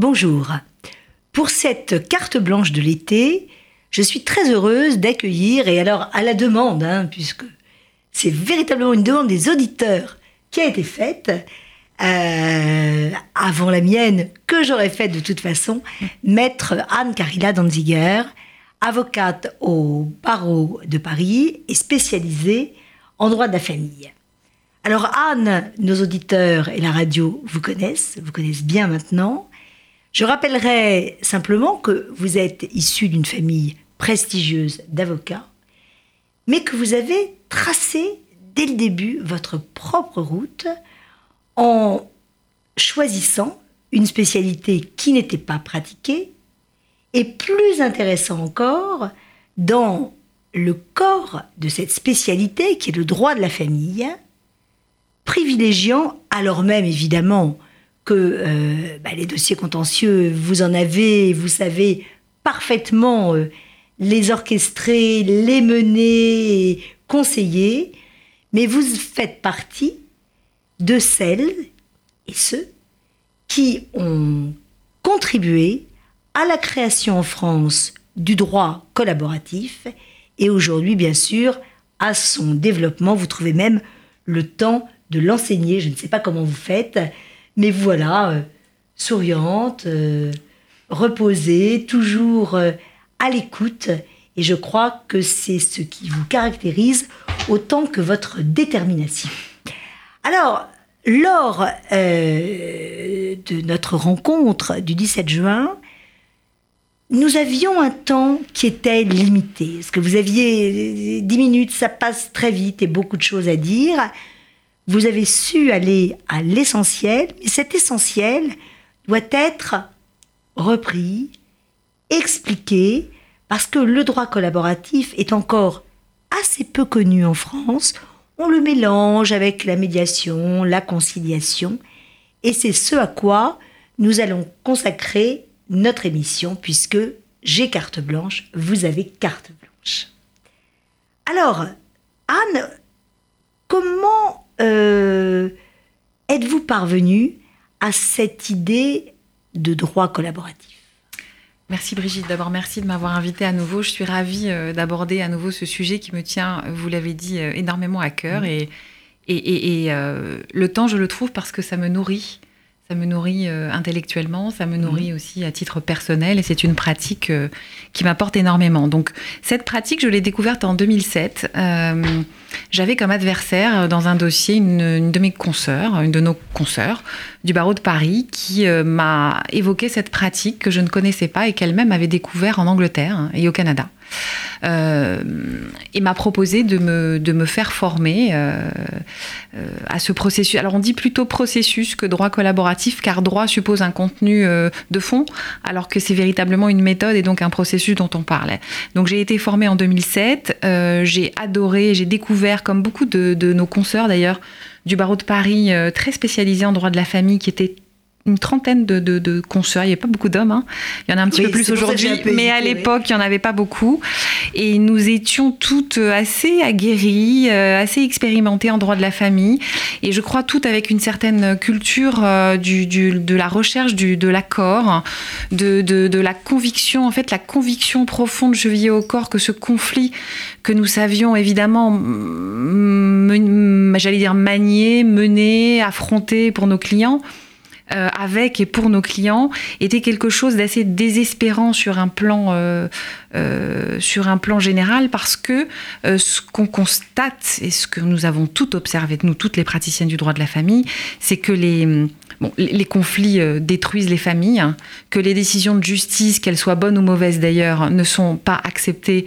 Bonjour. Pour cette carte blanche de l'été, je suis très heureuse d'accueillir, et alors à la demande, hein, puisque c'est véritablement une demande des auditeurs qui a été faite, euh, avant la mienne, que j'aurais faite de toute façon, maître Anne-Carilla Danziger, avocate au barreau de Paris et spécialisée en droit de la famille. Alors Anne, nos auditeurs et la radio vous connaissent, vous connaissent bien maintenant. Je rappellerai simplement que vous êtes issu d'une famille prestigieuse d'avocats, mais que vous avez tracé dès le début votre propre route en choisissant une spécialité qui n'était pas pratiquée et plus intéressant encore, dans le corps de cette spécialité qui est le droit de la famille, privilégiant, alors même évidemment que euh, bah, les dossiers contentieux, vous en avez, vous savez parfaitement euh, les orchestrer, les mener, conseiller, mais vous faites partie de celles et ceux qui ont contribué à la création en France du droit collaboratif et aujourd'hui, bien sûr, à son développement. Vous trouvez même le temps de l'enseigner. Je ne sais pas comment vous faites, mais voilà, euh, souriante, euh, reposée, toujours euh, à l'écoute. Et je crois que c'est ce qui vous caractérise autant que votre détermination. Alors, lors de notre rencontre du 17 juin, nous avions un temps qui était limité. Parce que vous aviez 10 minutes, ça passe très vite et beaucoup de choses à dire. Vous avez su aller à l'essentiel, mais cet essentiel doit être repris, expliqué, parce que le droit collaboratif est encore assez peu connu en France. On le mélange avec la médiation, la conciliation, et c'est ce à quoi nous allons consacrer notre émission, puisque j'ai carte blanche, vous avez carte blanche. Alors, Anne, comment euh, êtes-vous parvenue à cette idée de droit collaboratif? Merci Brigitte. D'abord, merci de m'avoir invitée à nouveau. Je suis ravie euh, d'aborder à nouveau ce sujet qui me tient, vous l'avez dit, euh, énormément à cœur. Et, et, et, le temps, je le trouve parce que ça me nourrit ça me nourrit euh, intellectuellement, ça me nourrit mhm. aussi à titre personnel et c'est une pratique euh, qui m'apporte énormément. Donc cette pratique, je l'ai découverte en 2007. Euh, j'avais comme adversaire dans un dossier une, de mes consoeurs, une de nos consoeurs du barreau de Paris qui m'a évoqué cette pratique que je ne connaissais pas et qu'elle-même avait découvert en Angleterre et au Canada. Euh, et m'a proposé de me, faire former euh, euh, à ce processus. Alors on dit plutôt processus que droit collaboratif, car droit suppose un contenu de fond, alors que c'est véritablement une méthode et donc un processus dont on parlait. Donc j'ai été formée en 2007, j'ai adoré, j'ai découvert, comme beaucoup de, de nos consoeurs d'ailleurs, du barreau de Paris, très spécialisé en droit de la famille, qui était une trentaine de, de, de consoeurs. Il n'y avait pas beaucoup d'hommes. Hein. Il y en a un petit peu plus aujourd'hui, mais à l'époque, il n'y en avait pas beaucoup. Et nous étions toutes assez aguerries, euh, assez expérimentées en droit de la famille. Et je crois toutes avec une certaine culture euh, du, du, de la recherche du, de l'accord, de, de, la conviction, en fait, la conviction profonde chevillée au corps que ce conflit que nous savions évidemment, j'allais dire, manier, mener, affronter pour nos clients, euh, avec et pour nos clients était quelque chose d'assez désespérant sur un plan euh, euh, sur un plan général parce que ce qu'on constate et ce que nous avons tout observé nous toutes les praticiennes du droit de la famille c'est que les Bon, les conflits détruisent les familles, hein, que les décisions de justice, qu'elles soient bonnes ou mauvaises d'ailleurs, ne sont pas acceptées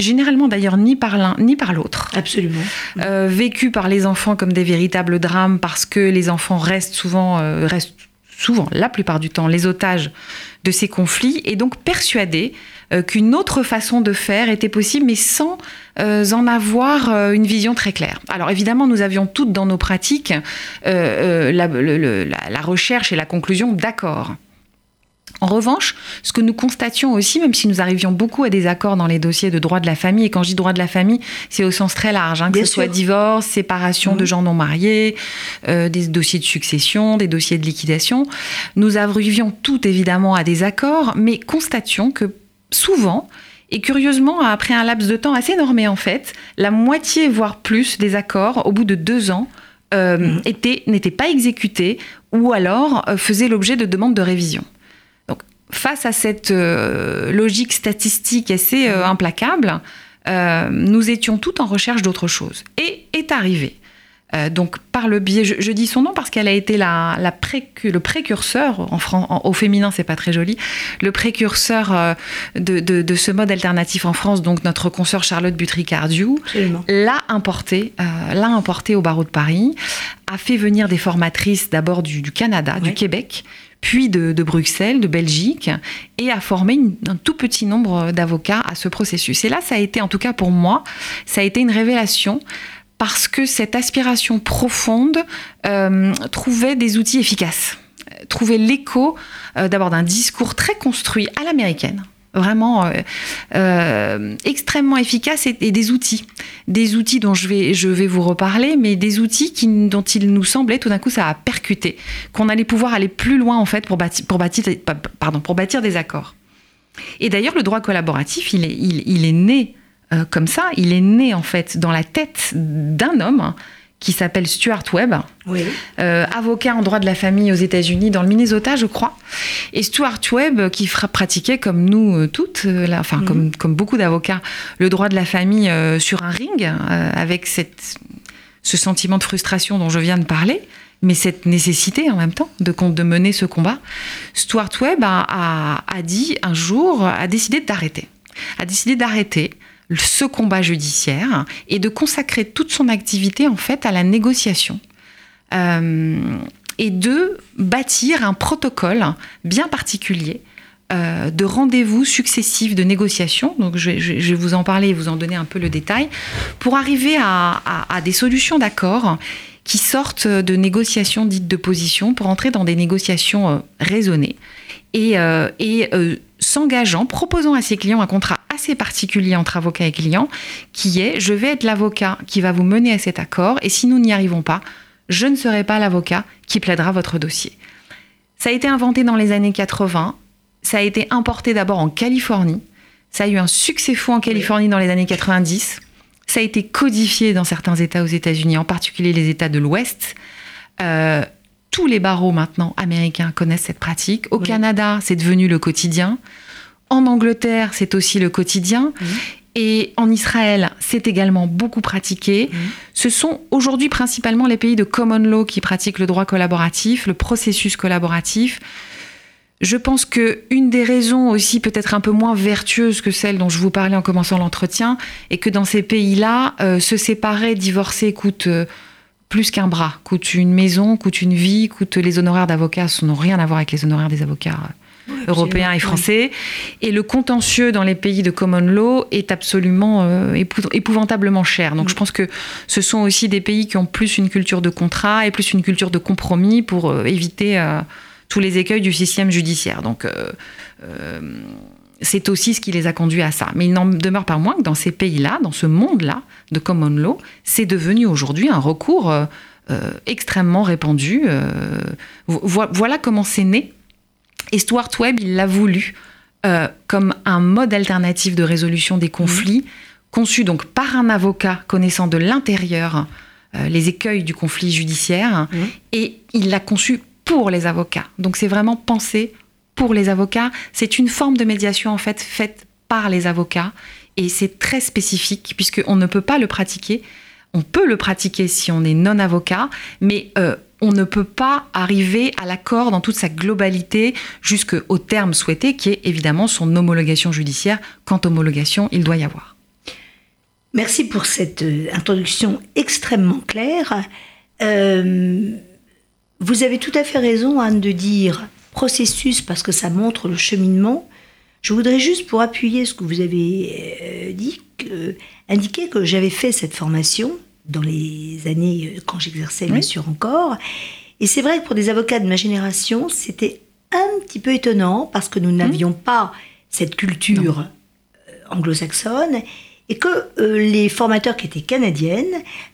généralement d'ailleurs ni par l'un ni par l'autre. Absolument. Euh, vécu par les enfants comme des véritables drames parce que les enfants restent souvent, euh, restent souvent, la plupart du temps, les otages de ces conflits et donc persuadés euh, qu'une autre façon de faire était possible, mais sans en avoir une vision très claire. Alors évidemment, nous avions toutes dans nos pratiques la, la recherche et la conclusion d'accord. En revanche, ce que nous constations aussi, même si nous arrivions beaucoup à des accords dans les dossiers de droit de la famille, et quand je dis droit de la famille, c'est au sens très large, hein, que ce soit divorce, séparation de mmh. gens non mariés, euh, des dossiers de succession, des dossiers de liquidation, nous arrivions tout évidemment à des accords, mais constations que souvent, et curieusement, après un laps de temps assez normé en fait, la moitié, voire plus, des accords, au bout de deux ans, euh, mmh. n'étaient pas exécutés ou alors euh, faisaient l'objet de demandes de révision face à cette euh, logique statistique assez euh, implacable, euh, nous étions tout en recherche d'autre chose. Et est arrivé. donc par le biais, je, dis son nom parce qu'elle a été la, le précurseur en, au féminin, c'est pas très joli, le précurseur de, ce mode alternatif en France. Donc notre consoeur Charlotte Butry-Cardiou l'a importé, l'a importé au barreau de Paris, a fait venir des formatrices d'abord du, Canada, du Québec, puis de, Bruxelles, de Belgique, et a formé un tout petit nombre d'avocats à ce processus. Et là, ça a été, en tout cas pour moi, ça a été une révélation parce que cette aspiration profonde euh, trouvait des outils efficaces, trouvait l'écho euh, d'abord d'un discours très construit à l'américaine, vraiment euh, euh, extrêmement efficace et, des outils. Des outils dont je vais, je vais vous reparler, mais des outils dont il nous semblait, tout d'un coup, ça a percuté, qu'on allait pouvoir aller plus loin, en fait, pour bâtir, pour pardon, pour bâtir des accords. Et d'ailleurs, le droit collaboratif, il est, il, est né euh, comme ça, il est né, en fait, dans la tête d'un homme qui s'appelle Stuart Webb, euh, avocat en droit de la famille aux États-Unis, dans le Minnesota, je crois. Et Stuart Webb, qui pratiquait comme nous euh, toutes, euh, enfin mhm. comme, comme beaucoup d'avocats, le droit de la famille sur un ring, avec cette, ce sentiment de frustration dont je viens de parler, mais cette nécessité en même temps de, de mener ce combat. Stuart Webb a, a dit un jour, a décidé d'arrêter. A décidé d'arrêter ce combat judiciaire et de consacrer toute son activité en fait à la négociation. Euh, et de bâtir un protocole bien particulier euh, de rendez-vous successifs de négociation. Donc, je, vais vous en parler et vous en donner un peu le détail pour arriver à, des solutions d'accord qui sortent de négociations dites de position pour entrer dans des négociations euh, raisonnées et s'engageant, proposant à ses clients un contrat assez particulier entre avocat et client, qui est je vais être l'avocat qui va vous mener à cet accord, et si nous n'y arrivons pas, je ne serai pas l'avocat qui plaidera votre dossier. Ça a été inventé dans les années 80, ça a été importé d'abord en Californie, ça a eu un succès fou en Californie dans les années 90, ça a été codifié dans certains États aux États-Unis, en particulier les États de l'Ouest. Euh, tous les barreaux maintenant américains connaissent cette pratique. Au Canada, c'est devenu le quotidien. En Angleterre, c'est aussi le quotidien. Et en Israël, c'est également beaucoup pratiqué. Ce sont aujourd'hui principalement les pays de common law qui pratiquent le droit collaboratif, le processus collaboratif. Je pense que une des raisons aussi peut-être un peu moins vertueuses que celle dont je vous parlais en commençant l'entretien est que dans ces pays-là, euh, se séparer, divorcer coûte euh, plus qu'un bras, coûte une maison, coûte une vie, coûte les honoraires d'avocats, ça n'ont rien à voir avec les honoraires des avocats européens et français. Et le contentieux dans les pays de common law est absolument euh, épouvantablement cher. Donc mm. je pense que ce sont aussi des pays qui ont plus une culture de contrat et plus une culture de compromis pour euh, éviter euh, tous les écueils du système judiciaire. Donc c'est aussi ce qui les a conduits à ça. Mais il n'en demeure pas moins que dans ces pays-là, dans ce monde-là de common law, c'est devenu aujourd'hui un recours extrêmement répandu. voilà comment c'est né et Stuart Webb, il l'a voulu euh, comme un mode alternatif de résolution des conflits, conçu donc par un avocat connaissant de l'intérieur euh, les écueils du conflit judiciaire, et il l'a conçu pour les avocats. Donc c'est vraiment pensé pour les avocats. C'est une forme de médiation en fait faite par les avocats, et c'est très spécifique puisqu'on ne peut pas le pratiquer. On peut le pratiquer si on est non avocat, mais euh, on ne peut pas arriver à l'accord dans toute sa globalité jusqu'au terme souhaité, qui est évidemment son homologation judiciaire. Quand homologation, il doit y avoir. Merci pour cette euh, introduction extrêmement claire. Euh, vous avez tout à fait raison, Anne, de dire processus parce que ça montre le cheminement. Je voudrais juste, pour appuyer ce que vous avez euh, dit, indiquer que j'avais fait cette formation dans les années euh, quand j'exerçais bien sûr encore. Et c'est vrai que pour des avocats de ma génération, c'était un petit peu étonnant parce que nous n'avions pas cette culture euh, anglo-saxonne et que euh, les formateurs qui étaient canadiennes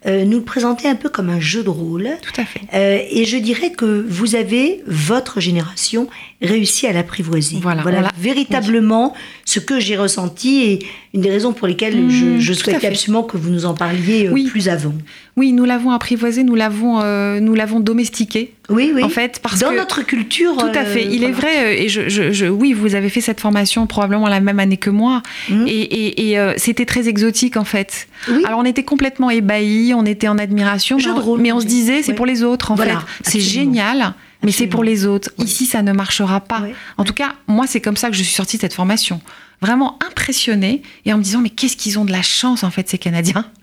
euh, nous le présentaient un peu comme un jeu de rôle. Tout à fait. Euh, et je dirais que vous avez, votre génération, réussi à l'apprivoiser. Voilà, voilà véritablement ce que j'ai ressenti et une des raisons pour lesquelles Mmh, je, je souhaitais absolument que vous nous en parliez euh, Oui. plus avant. Oui, nous l'avons apprivoisé, nous l'avons, euh, nous l'avons domestiqué. Oui, oui. En fait, parce Dans que notre culture. Tout à fait. euh, Il est vrai, euh, et je, je- je- oui, vous avez fait cette formation probablement la même année que moi, Mhm. et, et- et, euh, c'était très exotique en fait. Oui. Alors on était complètement ébahis, on était en admiration, mais on, mais on se disait c'est Ouais. pour les autres en Voilà, fait. C'est génial, mais c'est pour les autres. Ici, ça ne marchera pas. En tout cas, moi, c'est comme ça que je suis sortie de cette formation. Vraiment impressionnée et en me disant mais qu'est-ce qu'ils ont de la chance en fait ces Canadiens.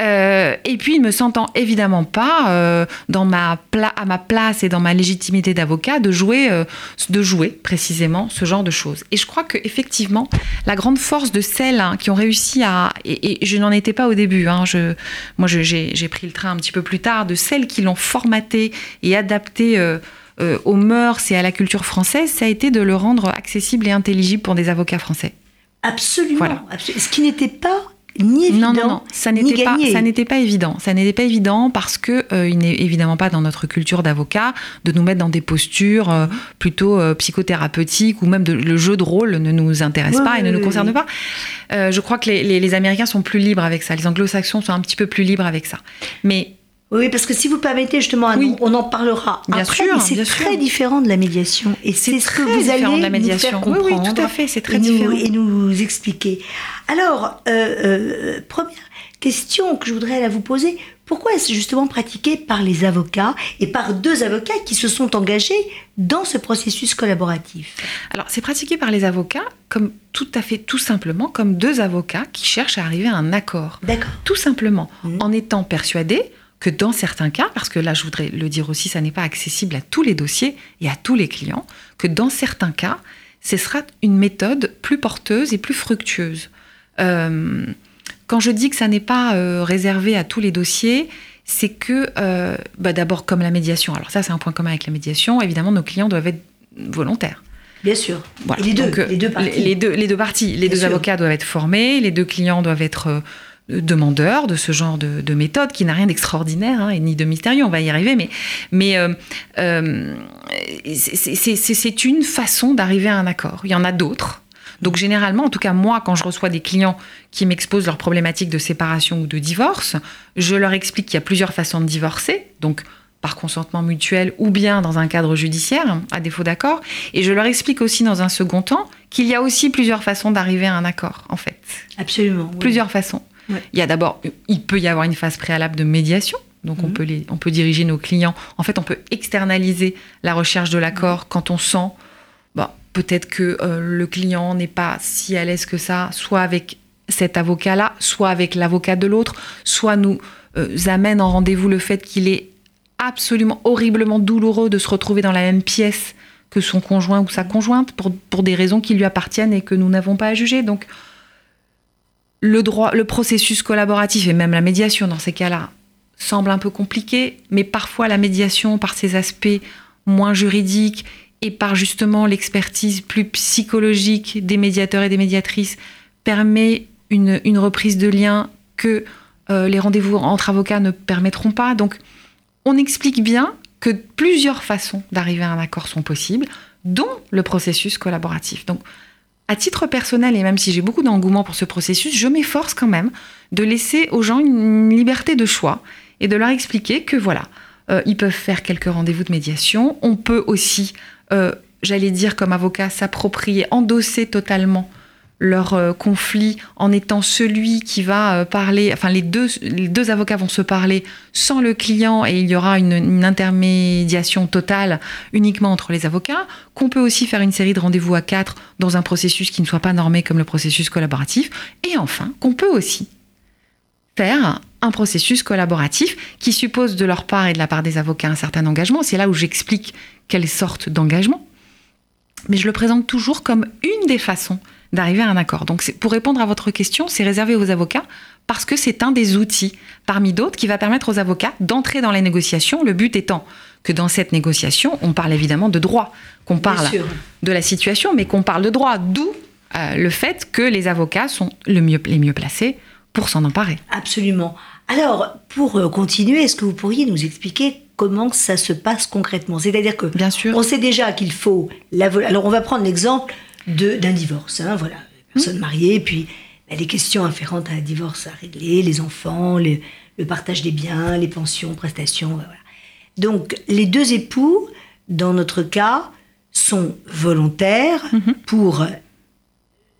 Euh, et puis ne me sentant évidemment pas euh, dans ma à ma place et dans ma légitimité d'avocat de jouer euh, de jouer précisément ce genre de choses. Et je crois que effectivement la grande force de celles hein, qui ont réussi à et, je n'en étais pas au début. Hein, je, moi j'ai pris le train un petit peu plus tard de celles qui l'ont formaté et adapté. Euh, aux mœurs et à la culture française, ça a été de le rendre accessible et intelligible pour des avocats français. Absolument. Voilà. Ce qui n'était pas ni évident, Non, non, non, ça ni n'était pas, gagné. ça n'était pas évident. Ça n'était pas évident parce que euh, il n'est évidemment pas dans notre culture d'avocat de nous mettre dans des postures euh, plutôt euh, psychothérapeutiques ou même de- le jeu de rôle ne nous intéresse pas et ne nous concerne pas. Je crois que les, les- les Américains sont plus libres avec ça. Les Anglo-Saxons sont un petit peu plus libres avec ça. Mais Oui, parce que si vous permettez, justement, Oui. on en parlera Bien après, sûr, mais c'est très sûr. différent de la médiation. Et c'est ce que vous allez de la nous faire Oui, oui, comprendre. tout à fait, c'est très et nous, et nous expliquer. Alors, euh, euh, première question que je voudrais là vous poser, pourquoi est-ce justement pratiqué par les avocats et par deux avocats qui se sont engagés dans ce processus collaboratif? Alors, c'est pratiqué par les avocats comme tout à fait, tout simplement, comme deux avocats qui cherchent à arriver à un accord. D'accord. Tout simplement, Mhm. en étant persuadés que dans certains cas, parce que là, je voudrais le dire aussi, ça n'est pas accessible à tous les dossiers et à tous les clients, que dans certains cas, ce sera une méthode plus porteuse et plus fructueuse. Euh, quand je dis que ça n'est pas euh, réservé à tous les dossiers, c'est que, euh, bah, d'abord, comme la médiation, alors ça, c'est un point commun avec la médiation, évidemment, nos clients doivent être volontaires. Bien sûr. Voilà. Les deux, Donc, les deux parties. Les, les deux, les deux parties. Les Bien deux sûr. avocats doivent être formés, les deux clients doivent être euh, demandeurs de ce genre de, de méthode qui n'a rien d'extraordinaire hein, et ni de mystérieux. On va y arriver, mais, mais euh, euh, c'est- une façon d'arriver à un accord. Il y en a d'autres. Donc généralement, en tout cas moi, quand je reçois des clients qui m'exposent leurs problématiques de séparation ou de divorce, je leur explique qu'il y a plusieurs façons de divorcer. Donc par consentement mutuel ou bien dans un cadre judiciaire, à défaut d'accord. Et je leur explique aussi dans un second temps qu'il y a aussi plusieurs façons d'arriver à un accord, en fait. Absolument. oui. Plusieurs façons. Ouais. Il y a d'abord, il peut y avoir une phase préalable de médiation. Donc on, Mhm. peut les, on peut diriger nos clients. En fait, on peut externaliser la recherche de l'accord quand on sent bah, peut-être que euh, le client n'est pas si à l'aise que ça, soit avec cet avocat-là, soit avec l'avocat de l'autre, soit nous euh, amène en rendez-vous le fait qu'il est absolument horriblement douloureux de se retrouver dans la même pièce que son conjoint ou sa conjointe pour, pour des raisons qui lui appartiennent et que nous n'avons pas à juger. Donc, le droit, le processus collaboratif et même la médiation dans ces cas-là semble un peu compliqué, mais parfois la médiation, par ses aspects moins juridiques et par justement l'expertise plus psychologique des médiateurs et des médiatrices, permet une, reprise de lien que euh, les rendez-vous entre avocats ne permettront pas. Donc, on explique bien que plusieurs façons d'arriver à un accord sont possibles, dont le processus collaboratif. À titre personnel, et même si j'ai beaucoup d'engouement pour ce processus, je m'efforce quand même de laisser aux gens une liberté de choix et de leur expliquer que voilà, euh, ils peuvent faire quelques rendez-vous de médiation. On peut aussi, euh, j'allais dire comme avocat, s'approprier, endosser totalement leur euh, conflit en étant celui qui va euh, parler, enfin les deux, avocats vont se parler sans le client et il y aura une, une intermédiation totale uniquement entre les avocats, qu'on peut aussi faire une série de rendez-vous à quatre dans un processus qui ne soit pas normé comme le processus collaboratif, et enfin qu'on peut aussi faire un processus collaboratif qui suppose de leur part et de la part des avocats un certain engagement. C'est là où j'explique quelle sorte d'engagement. Mais je le présente toujours comme une des façons d'arriver à un accord. Donc pour répondre à votre question, c'est réservé aux avocats parce que c'est un des outils parmi d'autres qui va permettre aux avocats d'entrer dans les négociations, le but étant que dans cette négociation, on parle évidemment de droit, qu'on parle de la situation, mais qu'on parle de droit. D'où euh, le fait que les avocats sont le mieux, les mieux placés pour s'en emparer. Absolument. Alors, pour euh, continuer, est-ce que vous pourriez nous expliquer comment ça se passe concrètement? C'est-à-dire que Bien sûr. on sait déjà qu'il faut la Alors, on va prendre l'exemple d'un divorce. Hein, voilà, personne mariée, puis bah, les questions afférentes à un divorce à régler, les enfants, le partage des biens, les pensions, prestations, voilà. Donc, les deux époux, dans notre cas, sont volontaires mhm. pour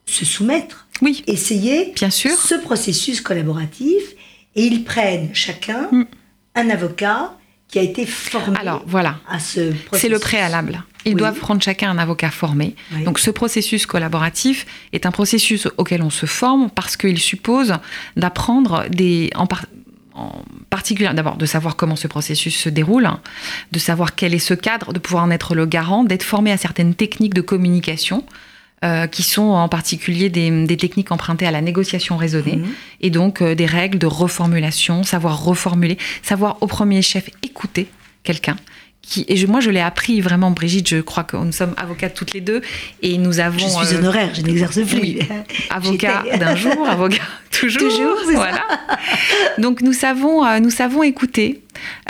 se soumettre, oui. essayer Bien sûr. ce processus collaboratif, et ils prennent chacun mm. un avocat qui a été formé Alors, voilà. à ce processus. C'est le préalable. Ils doivent prendre chacun un avocat formé. Donc ce processus collaboratif est un processus auquel on se forme parce qu'il suppose d'apprendre des, en, en particulier d'abord de savoir comment ce processus se déroule, de savoir quel est ce cadre, de pouvoir en être le garant, d'être formé à certaines techniques de communication. Euh, qui sont en particulier des, techniques empruntées à la négociation raisonnée mhm. et donc euh, des règles de reformulation, savoir reformuler, savoir au premier chef écouter quelqu'un, et moi je l'ai appris vraiment, Brigitte, je crois que nous sommes avocates toutes les deux et nous avons. Je suis euh, honoraire, je n'exerce plus. Oui, avocat d'un jour, avocat toujours. Toujours, voilà. Donc nous savons, euh, nous savons écouter.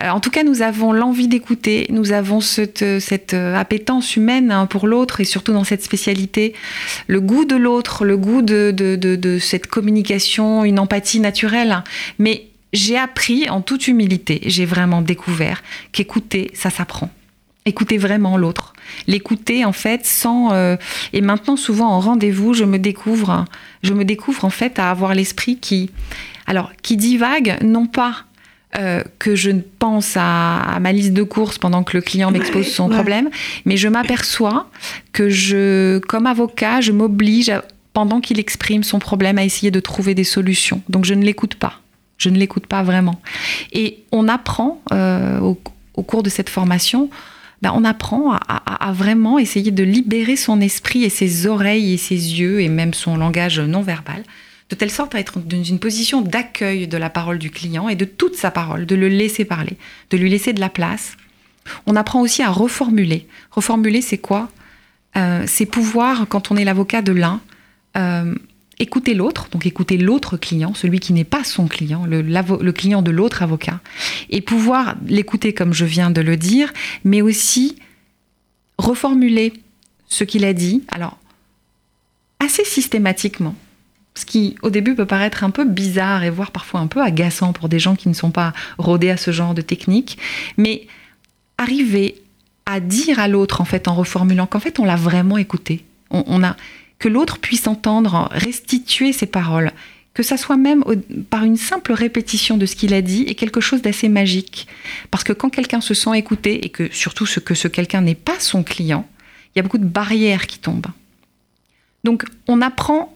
Euh, en tout cas, nous avons l'envie d'écouter. Nous avons cette, cette appétence humaine hein, pour l'autre et surtout dans cette spécialité, le goût de l'autre, le goût de, de, de, de cette communication, une empathie naturelle. Mais j'ai appris en toute humilité, j'ai vraiment découvert qu'écouter, ça s'apprend. Écouter vraiment l'autre. L'écouter en fait sans euh, et maintenant souvent en rendez-vous, je me découvre, je me découvre en fait à avoir l'esprit qui, alors qui divague non pas euh, que je pense à, ma liste de courses pendant que le client m'expose son problème, mais je m'aperçois que je, comme avocat, je m'oblige pendant qu'il exprime son problème à essayer de trouver des solutions. Donc je ne l'écoute pas. Je ne l'écoute pas vraiment. Et on apprend euh, au, cours de cette formation, ben, on apprend à, vraiment essayer de libérer son esprit et ses oreilles et ses yeux et même son langage non verbal, de telle sorte à être dans une position d'accueil de la parole du client et de toute sa parole, de le laisser parler, de lui laisser de la place. On apprend aussi à reformuler. Reformuler, c'est quoi? Euh, C'est pouvoir, quand on est l'avocat de l'un, euh, écouter l'autre, donc écouter l'autre client, celui qui n'est pas son client, le, client de l'autre avocat, et pouvoir l'écouter comme je viens de le dire, mais aussi reformuler ce qu'il a dit, alors assez systématiquement, ce qui au début peut paraître un peu bizarre et voire parfois un peu agaçant pour des gens qui ne sont pas rodés à ce genre de technique, mais arriver à dire à l'autre en fait en reformulant qu'en fait on l'a vraiment écouté, on a que l'autre puisse entendre, restituer ses paroles, que ça soit même par une simple répétition de ce qu'il a dit, est quelque chose d'assez magique. Parce que quand quelqu'un se sent écouté, et que surtout ce que ce quelqu'un n'est pas son client, il y a beaucoup de barrières qui tombent. Donc on apprend,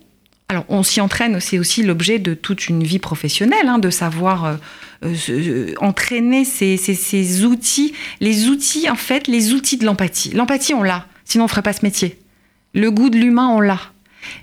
alors on s'y entraîne, c'est aussi l'objet de toute une vie professionnelle, hein, de savoir euh, euh, entraîner ces, ces, outils, les outils en fait, les outils de l'empathie. L'empathie on l'a, sinon on ne ferait pas ce métier. Le goût de l'humain, on l'a.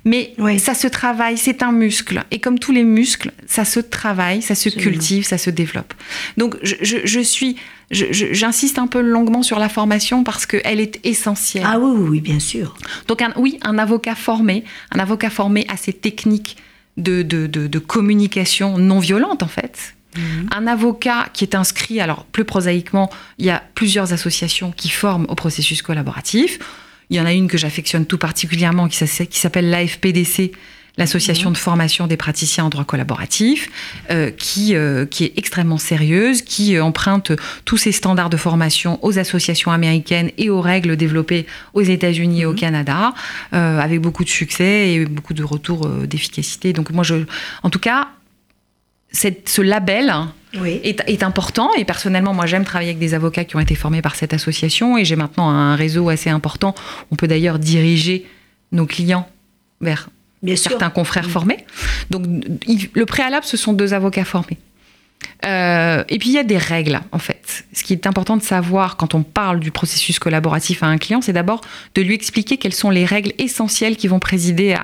Mais ça se travaille, c'est un muscle. Et comme tous les muscles, ça se travaille, ça se cultive, ça se développe. Donc je, suis, j'insiste un peu longuement sur la formation parce qu'elle est essentielle. Ah oui, oui, bien sûr. Donc oui, un avocat formé, un avocat formé à ces techniques de, de, communication non violente en fait. Mhm. Un avocat qui est inscrit, alors plus prosaïquement, il y a plusieurs associations qui forment au processus collaboratif. Il y en a une que j'affectionne tout particulièrement qui s'appelle l'AFPDC, l'association mhm. de formation des praticiens en droit collaboratif, euh, qui, euh, qui est extrêmement sérieuse, qui euh, emprunte tous ses standards de formation aux associations américaines et aux règles développées aux États-Unis et au mhm. Canada, avec beaucoup de succès et beaucoup de retours d'efficacité. Donc moi, je, en tout cas, cette, ce label est, important. Et personnellement, moi, j'aime travailler avec des avocats qui ont été formés par cette association. Et j'ai maintenant un réseau assez important. On peut d'ailleurs diriger nos clients vers certains confrères formés. Donc, le préalable, ce sont deux avocats formés. Euh, et puis il y a des règles en fait. Ce qui est important de savoir quand on parle du processus collaboratif à un client, c'est d'abord de lui expliquer quelles sont les règles essentielles qui vont présider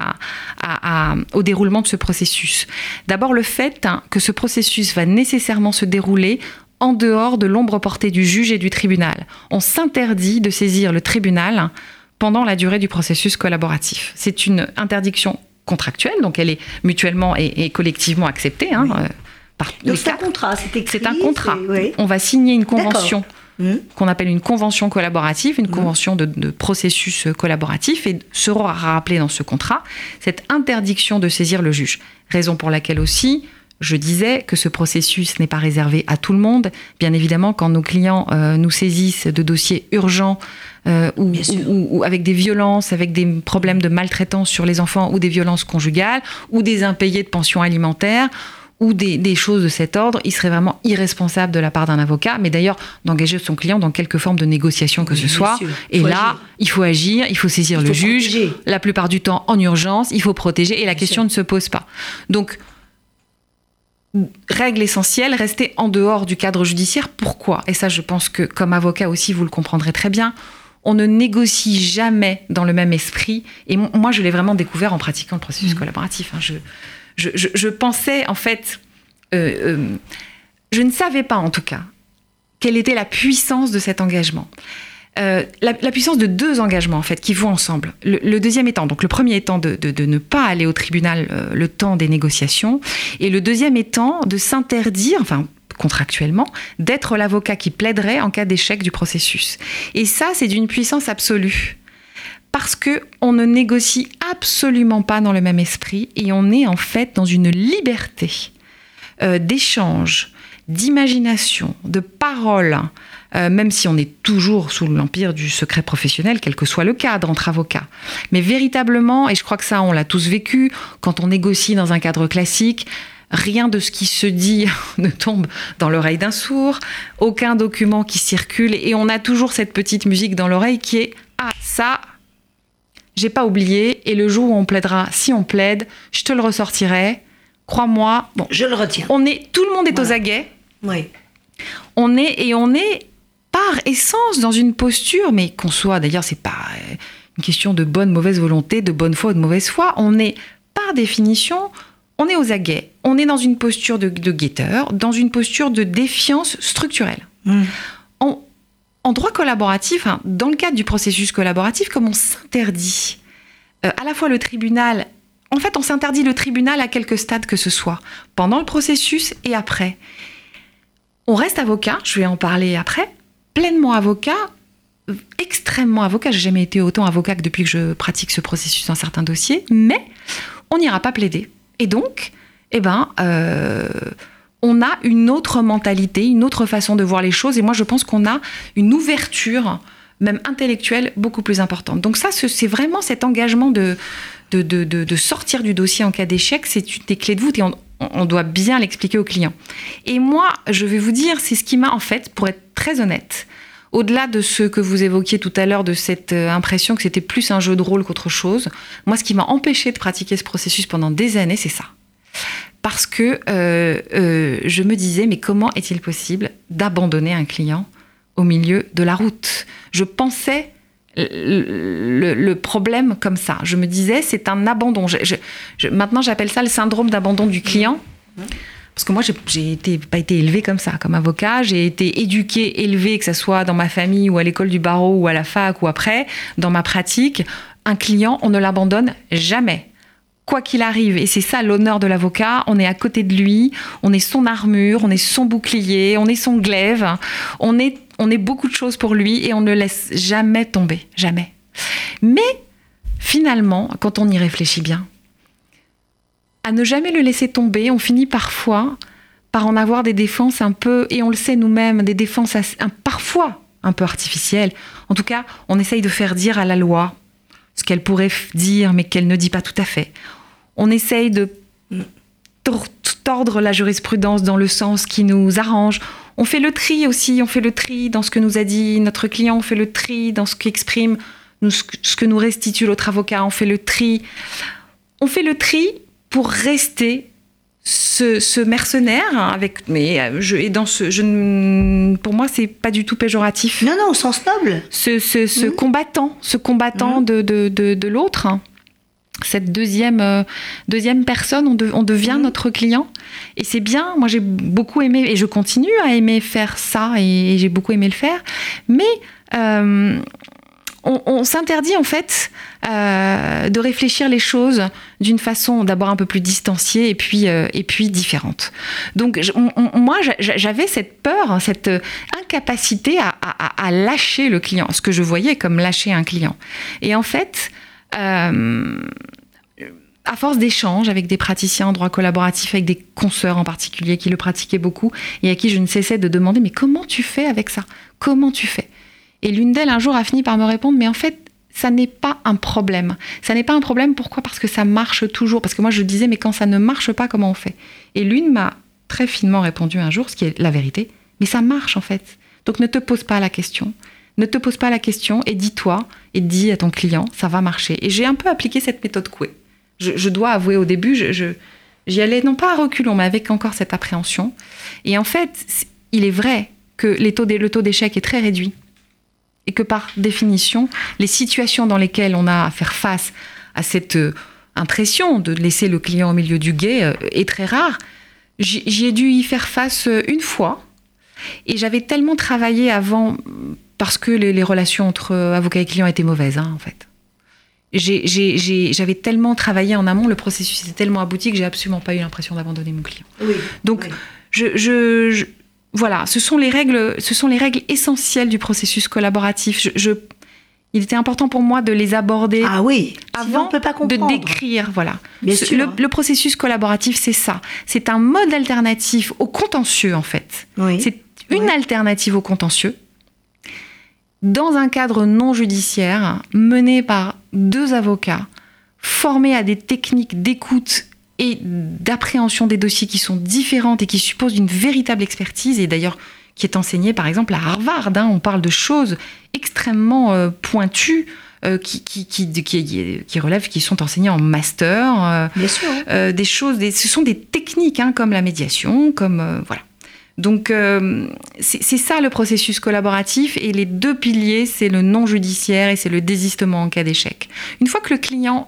au déroulement de ce processus. D'abord le fait hein, que ce processus va nécessairement se dérouler en dehors de l'ombre portée du juge et du tribunal. On s'interdit de saisir le tribunal pendant la durée du processus collaboratif. C'est une interdiction contractuelle, donc elle est mutuellement et, collectivement acceptée. Hein, euh, donc c'est un contrat, c'est C'est un contrat. On va signer une convention mmh. qu'on appelle une convention collaborative, une mmh. convention de, de, processus collaboratif, et sera rappelé dans ce contrat cette interdiction de saisir le juge. Raison pour laquelle aussi je disais que ce processus n'est pas réservé à tout le monde. Bien évidemment, quand nos clients euh, nous saisissent de dossiers urgents euh, ou, avec des violences, avec des problèmes de maltraitance sur les enfants ou des violences conjugales ou des impayés de pension alimentaire ou des, choses de cet ordre, il serait vraiment irresponsable de la part d'un avocat, mais d'ailleurs d'engager son client dans quelque forme de négociation que ce soit. Et là, il faut agir, il faut saisir le juge, la plupart du temps en urgence, il faut protéger, et la question ne se pose pas. Donc, règle essentielle, rester en dehors du cadre judiciaire. Pourquoi? Et ça, je pense que comme avocat aussi, vous le comprendrez très bien. On ne négocie jamais dans le même esprit. Et moi, je l'ai vraiment découvert en pratiquant le processus mmh. collaboratif. Hein. Je, je, pensais, en fait, euh, euh, je ne savais pas en tout cas quelle était la puissance de cet engagement. Euh, la, puissance de deux engagements en fait qui vont ensemble. Le, deuxième étant, donc le premier étant de, ne pas aller au tribunal le temps des négociations, et le deuxième étant de s'interdire, enfin contractuellement, d'être l'avocat qui plaiderait en cas d'échec du processus. Et ça, c'est d'une puissance absolue. Parce que on ne négocie absolument pas dans le même esprit et on est en fait dans une liberté euh, d'échange, d'imagination, de parole, euh, même si on est toujours sous l'empire du secret professionnel, quel que soit le cadre entre avocats. Mais véritablement, et je crois que ça, on l'a tous vécu, quand on négocie dans un cadre classique, rien de ce qui se dit ne tombe dans l'oreille d'un sourd, aucun document qui circule, et on a toujours cette petite musique dans l'oreille qui est Ah, ça, j'ai pas oublié, et le jour où on plaidera, si on plaide, je te le ressortirai. Crois-moi. Bon, je le retiens. On est, tout le monde est aux aguets. Oui. On est et on est par essence dans une posture, mais qu'on soit, d'ailleurs, c'est pas euh, une question de bonne, mauvaise volonté, de bonne foi ou de mauvaise foi, on est, par définition, on est aux aguets, on est dans une posture de, guetteur, dans une posture de défiance structurelle. Mmh. En, droit collaboratif, hein, dans le cadre du processus collaboratif, comme on s'interdit euh, à la fois le tribunal, en fait, on s'interdit le tribunal à quelque stade que ce soit, pendant le processus et après. On reste avocat, je vais en parler après, pleinement avocat, extrêmement avocat. J'ai jamais été autant avocat que depuis que je pratique ce processus dans certains dossiers, mais on n'ira pas plaider. Et donc, eh ben, euh, on a une autre mentalité, une autre façon de voir les choses. Et moi, je pense qu'on a une ouverture, même intellectuelle, beaucoup plus importante. Donc ça, c'est vraiment cet engagement de, sortir du dossier en cas d'échec. C'est une des clés de voûte et on, on doit bien l'expliquer au client. Et moi, je vais vous dire, c'est ce qui m'a, en fait, pour être très honnête, au-delà de ce que vous évoquiez tout à l'heure, de cette euh, impression que c'était plus un jeu de rôle qu'autre chose, moi, ce qui m'a empêché de pratiquer ce processus pendant des années, c'est ça. Parce que euh, euh, je me disais, mais comment est-il possible d'abandonner un client au milieu de la route? Je pensais le, problème comme ça. Je me disais, c'est un abandon. maintenant, j'appelle ça le syndrome d'abandon du client. Mmh. Parce que moi, j'ai été, pas été élevée comme ça, comme avocat. J'ai été éduquée, élevée, que ce soit dans ma famille ou à l'école du barreau ou à la fac ou après, dans ma pratique. Un client, on ne l'abandonne jamais. Quoi qu'il arrive, et c'est ça l'honneur de l'avocat, on est à côté de lui, on est son armure, on est son bouclier, on est son glaive, on est, on est beaucoup de choses pour lui et on ne laisse jamais tomber, jamais. Mais finalement, quand on y réfléchit bien, à ne jamais le laisser tomber. On finit parfois par en avoir des défenses un peu, et on le sait nous-mêmes, des défenses parfois un peu artificielles. En tout cas, on essaye de faire dire à la loi ce qu'elle pourrait dire, mais qu'elle ne dit pas tout à fait. On essaye de tordre la jurisprudence dans le sens qui nous arrange. On fait le tri aussi, on fait le tri dans ce que nous a dit notre client, on fait le tri dans ce qu'exprime ce que nous restitue l'autre avocat, on fait le tri. On fait le tri pour rester ce, mercenaire avec mais euh, je et dans ce je pour moi c'est pas du tout péjoratif non non au sens noble ce, ce, mmh. combattant ce combattant mmh. de, de, de, l'autre cette deuxième, euh, deuxième personne, on, on devient Mhm. notre client. Et c'est bien, moi j'ai beaucoup aimé, et je continue à aimer faire ça, et, j'ai beaucoup aimé le faire. Mais euh, on, on s'interdit en fait euh, de réfléchir les choses d'une façon d'abord un peu plus distanciée et puis, euh, et puis différente. Donc on- moi j'a- j'avais cette peur, cette euh, incapacité à, à- à lâcher le client, ce que je voyais comme lâcher un client. Et en fait, euh, à force d'échanges avec des praticiens en droit collaboratif, avec des consoeurs en particulier qui le pratiquaient beaucoup et à qui je ne cessais de demander mais comment tu fais avec ça? Comment tu fais? Et l'une d'elles un jour a fini par me répondre mais en fait ça n'est pas un problème. Ça n'est pas un problème pourquoi? Parce que ça marche toujours. Parce que moi je disais mais quand ça ne marche pas comment on fait? Et l'une m'a très finement répondu un jour, ce qui est la vérité, mais ça marche en fait. Donc ne te pose pas la question. Ne te pose pas la question et dis-toi et dis à ton client, ça va marcher. Et j'ai un peu appliqué cette méthode Coué. Je, dois avouer au début, je, j'y allais non pas à reculons, mais avec encore cette appréhension. Et en fait, il est vrai que les taux le taux d'échec est très réduit. Et que par définition, les situations dans lesquelles on a à faire face à cette euh, impression de laisser le client au milieu du guet euh, est très rare. J'y ai dû y faire face euh, une fois. Et j'avais tellement travaillé avant, parce que les, les relations entre avocat et client étaient mauvaises, hein, en fait. J'avais tellement travaillé en amont, le processus était tellement abouti que j'ai absolument pas eu l'impression d'abandonner mon client. Oui. Donc, oui. je, je- je- voilà, ce sont les règles, ce sont les règles essentielles du processus collaboratif. Je, je- il était important pour moi de les aborder Ah oui. Avant on peut pas de décrire. Voilà, Bien Ce- sûr. le, le processus collaboratif, c'est ça. C'est un mode alternatif au contentieux, en fait. Oui. C'est une alternative au contentieux dans un cadre non judiciaire mené par deux avocats formés à des techniques d'écoute et d'appréhension des dossiers qui sont différentes et qui supposent une véritable expertise et d'ailleurs qui est enseignée par exemple à Harvard. hein. on parle de choses extrêmement euh, pointues euh, qui, qui, qui, relèvent, qui sont enseignées en master. euh, Bien sûr. euh, des choses, des- ce sont des techniques hein, comme la médiation, comme voilà. Donc c'est ça le processus collaboratif et les deux piliers, c'est le non judiciaire et c'est le désistement en cas d'échec. Une fois que le client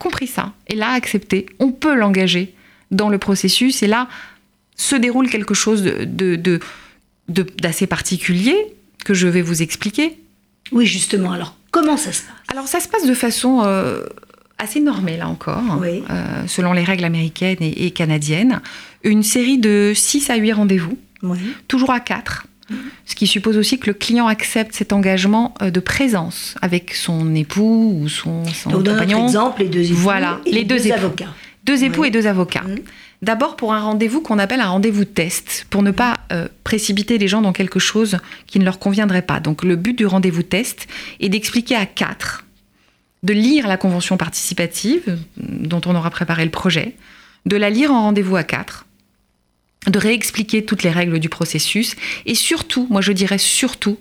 compris ça et l'a accepté, on peut l'engager dans le processus et là se déroule quelque chose de- de- d'assez particulier que je vais vous expliquer. Oui, justement. Alors, comment ça se passe? Alors ça se passe de façon euh, assez normée là encore, Oui. euh, selon les règles américaines et, et canadiennes. Une série de 6 à 8 rendez-vous, Oui. toujours à 4. Ce qui suppose aussi que le client accepte cet engagement euh, de présence avec son époux ou son, son Donc, compagnon. exemple, les deux époux Voilà, et les deux époux. avocats. Deux époux et deux avocats. Mhm. D'abord pour un rendez-vous qu'on appelle un rendez-vous test, pour ne pas euh, précipiter les gens dans quelque chose qui ne leur conviendrait pas. Donc le but du rendez-vous test est d'expliquer à quatre, de lire la convention participative euh, dont on aura préparé le projet, de la lire en rendez-vous à quatre, de réexpliquer toutes les règles du processus et surtout, moi je dirais surtout,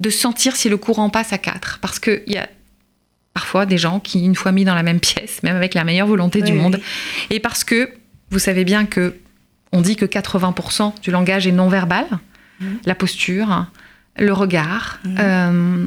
de sentir si le courant passe à quatre. Parce qu'il y a parfois des gens qui, une fois mis dans la même pièce, même avec la meilleure volonté du Oui, monde, et parce que vous savez bien que on dit que 80% du langage est non verbal, Mhm. la posture, le regard, Mhm. euh,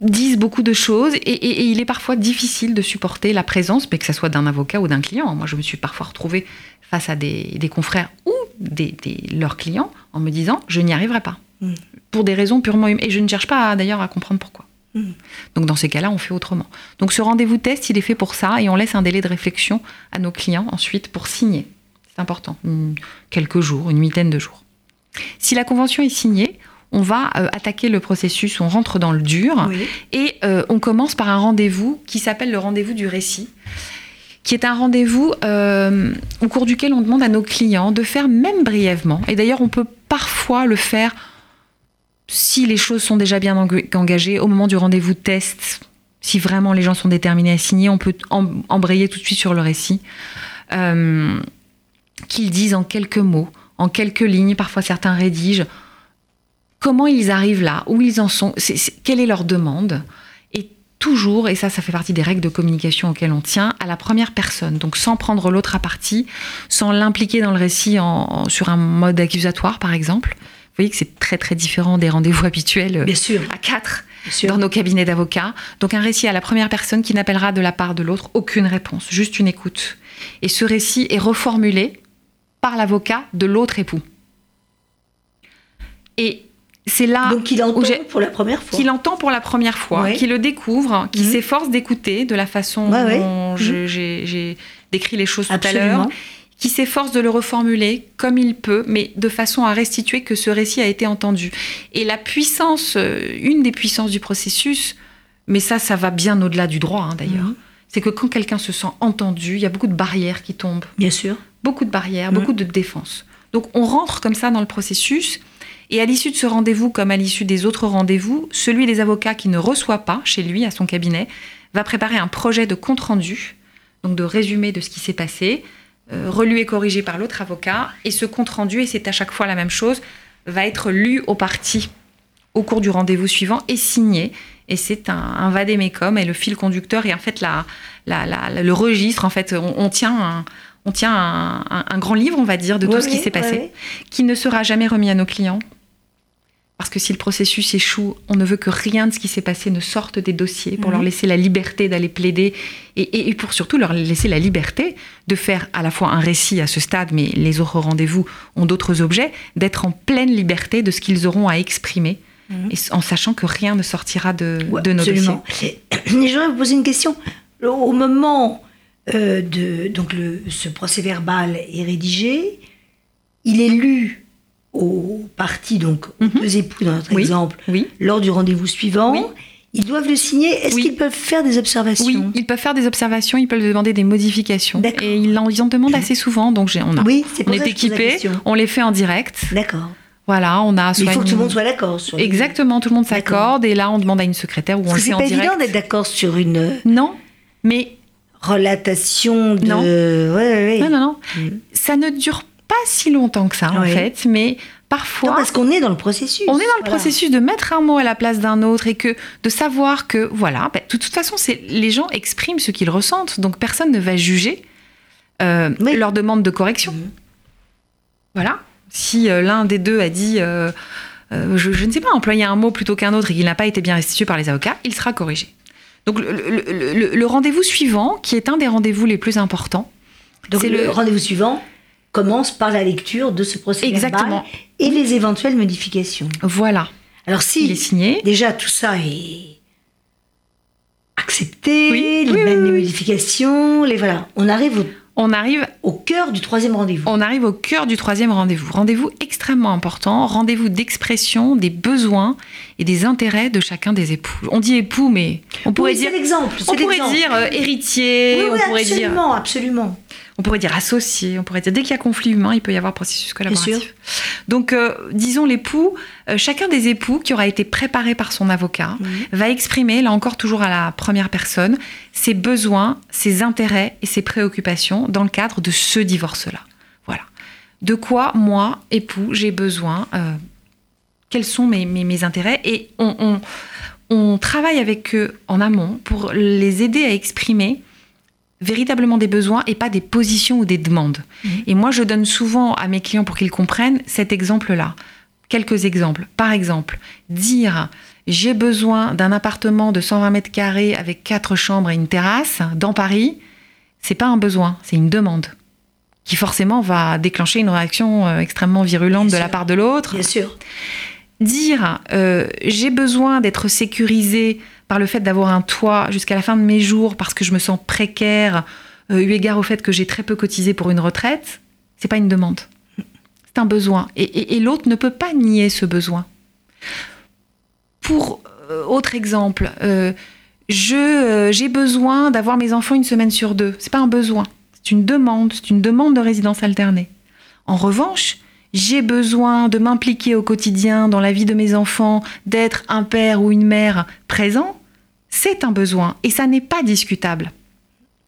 disent beaucoup de choses et, et- et il est parfois difficile de supporter la présence, mais que ce soit d'un avocat ou d'un client. Moi, je me suis parfois retrouvée face à des, des confrères ou des, des- leurs clients en me disant je n'y arriverai pas. Mhm. Pour des raisons purement humaines. Et je ne cherche pas d'ailleurs à comprendre pourquoi. Mhm. Donc dans ces cas-là, on fait autrement. Donc ce rendez-vous test, il est fait pour ça et on laisse un délai de réflexion à nos clients ensuite pour signer. C'est important. Quelques jours, une huitaine de jours. Si la convention est signée, on va euh, attaquer le processus, on rentre dans le dur Oui. et euh, on commence par un rendez-vous qui s'appelle le rendez-vous du récit, qui est un rendez-vous euh, au cours duquel on demande à nos clients de faire même brièvement, et d'ailleurs on peut parfois le faire si les choses sont déjà bien eng- engagées au moment du rendez-vous test. Si vraiment les gens sont déterminés à signer, on peut em- embrayer tout de suite sur le récit. Euh, qu'ils disent en quelques mots, en quelques lignes, parfois certains rédigent, comment ils arrivent là, où ils en sont, quelle est leur demande. Et toujours, et ça, ça fait partie des règles de communication auxquelles on tient, à la première personne. Donc sans prendre l'autre à partie, sans l'impliquer dans le récit en- en- sur un mode accusatoire, par exemple. Vous voyez que c'est très très différent des rendez-vous habituels euh, Bien sûr. à quatre. dans nos cabinets d'avocats. Donc un récit à la première personne qui n'appellera de la part de l'autre aucune réponse, juste une écoute. Et ce récit est reformulé par l'avocat de l'autre époux. Et c'est là Donc il entend pour la première fois. Qu'il entend pour la première fois, qu'il le découvre, qu'il mhm. s'efforce d'écouter de la façon dont mhm. j'ai décrit les choses tout à l'heure, qui s'efforce de le reformuler comme il peut, mais de façon à restituer que ce récit a été entendu. Et la puissance, euh, une des puissances du processus, mais ça, ça va bien au-delà du droit hein, d'ailleurs, mhm. c'est que quand quelqu'un se sent entendu, il y a beaucoup de barrières qui tombent. Bien sûr. Beaucoup de barrières, beaucoup de défenses. Donc on rentre comme ça dans le processus. Et à l'issue de ce rendez-vous, comme à l'issue des autres rendez-vous, celui des avocats qui ne reçoit pas chez lui, à son cabinet, va préparer un projet de compte-rendu, donc de résumé de ce qui s'est passé, euh, relu et corrigé par l'autre avocat. Et ce compte-rendu, et c'est à chaque fois la même chose, va être lu aux parties au cours du rendez-vous suivant et signé. Et c'est un, un vadémécum et le fil conducteur et en fait la, le registre. En fait, on, tient un, on tient un, grand livre, on va dire, de tout ce qui s'est passé, qui ne sera jamais remis à nos clients parce que si le processus échoue, on ne veut que rien de ce qui s'est passé ne sorte des dossiers pour leur mhm. laisser la liberté d'aller plaider et, pour surtout leur laisser la liberté de faire à la fois un récit à ce stade, mais les autres rendez-vous ont d'autres objets, d'être en pleine liberté de ce qu'ils auront à exprimer. Mhm. en sachant que rien ne sortira de, nos absolument. dossiers. J'aimerais vous poser une question. Au moment euh, de donc le, ce procès verbal est rédigé, il est lu aux parties, donc aux mhm. deux époux dans notre exemple, lors du rendez-vous suivant. Ils doivent le signer. Est-ce qu'ils peuvent faire des observations? Oui, ils peuvent faire des observations, ils peuvent demander des modifications. Et ils en, demandent assez souvent. Donc on, a, oui, on est équipé, on les fait en direct. D'accord. Voilà, on a. il faut que tout le monde soit d'accord. Exactement, tout le monde s'accorde. Et là, on demande à une secrétaire ou on le fait en direct. C'est pas évident d'être d'accord sur une. Non, mais. Relatation de. Non. non, non, non. Mm. Ça ne dure pas si longtemps que ça, en fait, mais parfois. parce qu'on est dans le processus. On est dans le processus de mettre un mot à la place d'un autre et que de savoir que, voilà, ben, de toute façon, c'est les gens expriment ce qu'ils ressentent, donc personne ne va juger euh, leur demande de correction. Mhm. Voilà. Si euh, l'un des deux a dit. Euh, je, ne sais pas, employer un mot plutôt qu'un autre et qu'il n'a pas été bien restitué par les avocats, il sera corrigé. Donc le, rendez-vous suivant, qui est un des rendez-vous les plus importants, donc le rendez-vous suivant, commence par la lecture de ce procès Exactement. et les éventuelles modifications. Voilà. Alors si Il est signé. déjà tout ça est accepté, les modifications, les voilà, on arrive au on arrive au cœur du troisième rendez-vous. On arrive au cœur du troisième rendez-vous. Rendez-vous extrêmement important, rendez-vous d'expression des besoins et des intérêts de chacun des époux. On dit époux, mais on pourrait dire l'exemple. On pourrait dire euh, héritier. Oui, on pourrait absolument, absolument on pourrait dire associé, on pourrait dire dès qu'il y a conflit humain, il peut y avoir processus collaboratif. Donc, euh, disons l'époux, euh, chacun des époux qui aura été préparé par son avocat va exprimer, là encore toujours à la première personne, ses besoins, ses intérêts et ses préoccupations dans le cadre de ce divorce-là. Voilà. De quoi moi, époux, j'ai besoin euh, Quels sont mes, mes, intérêts Et on, on travaille avec eux en amont pour les aider à exprimer véritablement des besoins et pas des positions ou des demandes. Mhm. Et moi, je donne souvent à mes clients pour qu'ils comprennent cet exemple-là. Quelques exemples. Par exemple, dire j'ai besoin d'un appartement de 120 mètres carrés avec quatre chambres et une terrasse dans Paris, c'est pas un besoin, c'est une demande qui forcément va déclencher une réaction euh, extrêmement virulente de la part de l'autre. Bien sûr. Dire euh, j'ai besoin d'être sécurisé par le fait d'avoir un toit jusqu'à la fin de mes jours parce que je me sens précaire, euh, eu égard au fait que j'ai très peu cotisé pour une retraite, c'est pas une demande. C'est un besoin. Et, l'autre ne peut pas nier ce besoin. Pour euh, autre exemple, euh, j'ai besoin d'avoir mes enfants une semaine sur deux. C'est pas un besoin, c'est une demande. C'est une demande de résidence alternée. En revanche, j'ai besoin de m'impliquer au quotidien dans la vie de mes enfants, d'être un père ou une mère présent, c'est un besoin et ça n'est pas discutable.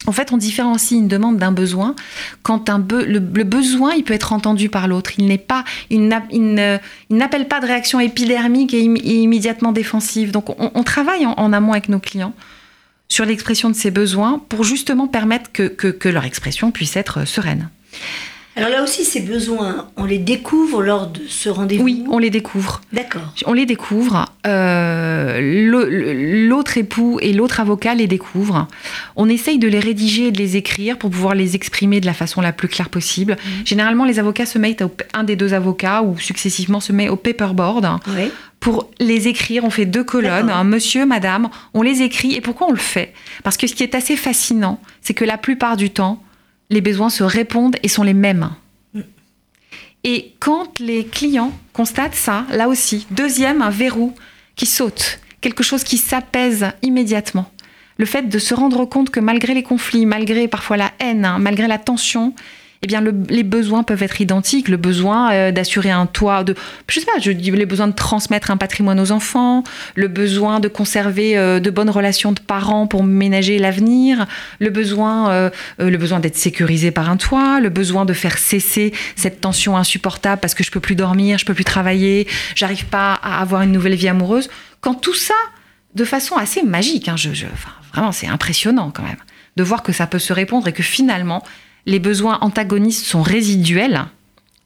En fait, on différencie une demande d'un besoin quand le, besoin il peut être entendu par l'autre. Il n'est pas, il n'appelle pas de réaction épidermique et, immédiatement défensive. Donc, on, travaille en, amont avec nos clients sur l'expression de ces besoins pour justement permettre que, que leur expression puisse être sereine. Alors là aussi, ces besoins, on les découvre lors de ce rendez-vous Oui, on les découvre. D'accord. On les découvre. Euh, l'autre époux et l'autre avocat les découvrent. On essaye de les rédiger et de les écrire pour pouvoir les exprimer de la façon la plus claire possible. Mmh. Généralement, les avocats se mettent, au, un des deux avocats ou successivement se met au paperboard. Oui. Pour les écrire, on fait deux colonnes, monsieur, madame, on les écrit. Et pourquoi on le fait? Parce que ce qui est assez fascinant, c'est que la plupart du temps, les besoins se répondent et sont les mêmes. Et quand les clients constatent ça, là aussi, deuxième, un verrou qui saute, quelque chose qui s'apaise immédiatement. Le fait de se rendre compte que malgré les conflits, malgré parfois la haine, hein, malgré la tension, eh bien, les besoins peuvent être identiques. Le besoin euh, d'assurer un toit, de, je sais pas, je dis les besoins de transmettre un patrimoine aux enfants, le besoin de conserver euh, de bonnes relations de parents pour ménager l'avenir, le besoin, euh, le besoin d'être sécurisé par un toit, le besoin de faire cesser cette tension insupportable parce que je peux plus dormir, je peux plus travailler, j'arrive pas à avoir une nouvelle vie amoureuse. Quand tout ça, de façon assez magique, hein, je, vraiment, c'est impressionnant quand même de voir que ça peut se répondre et que finalement, les besoins antagonistes sont résiduels,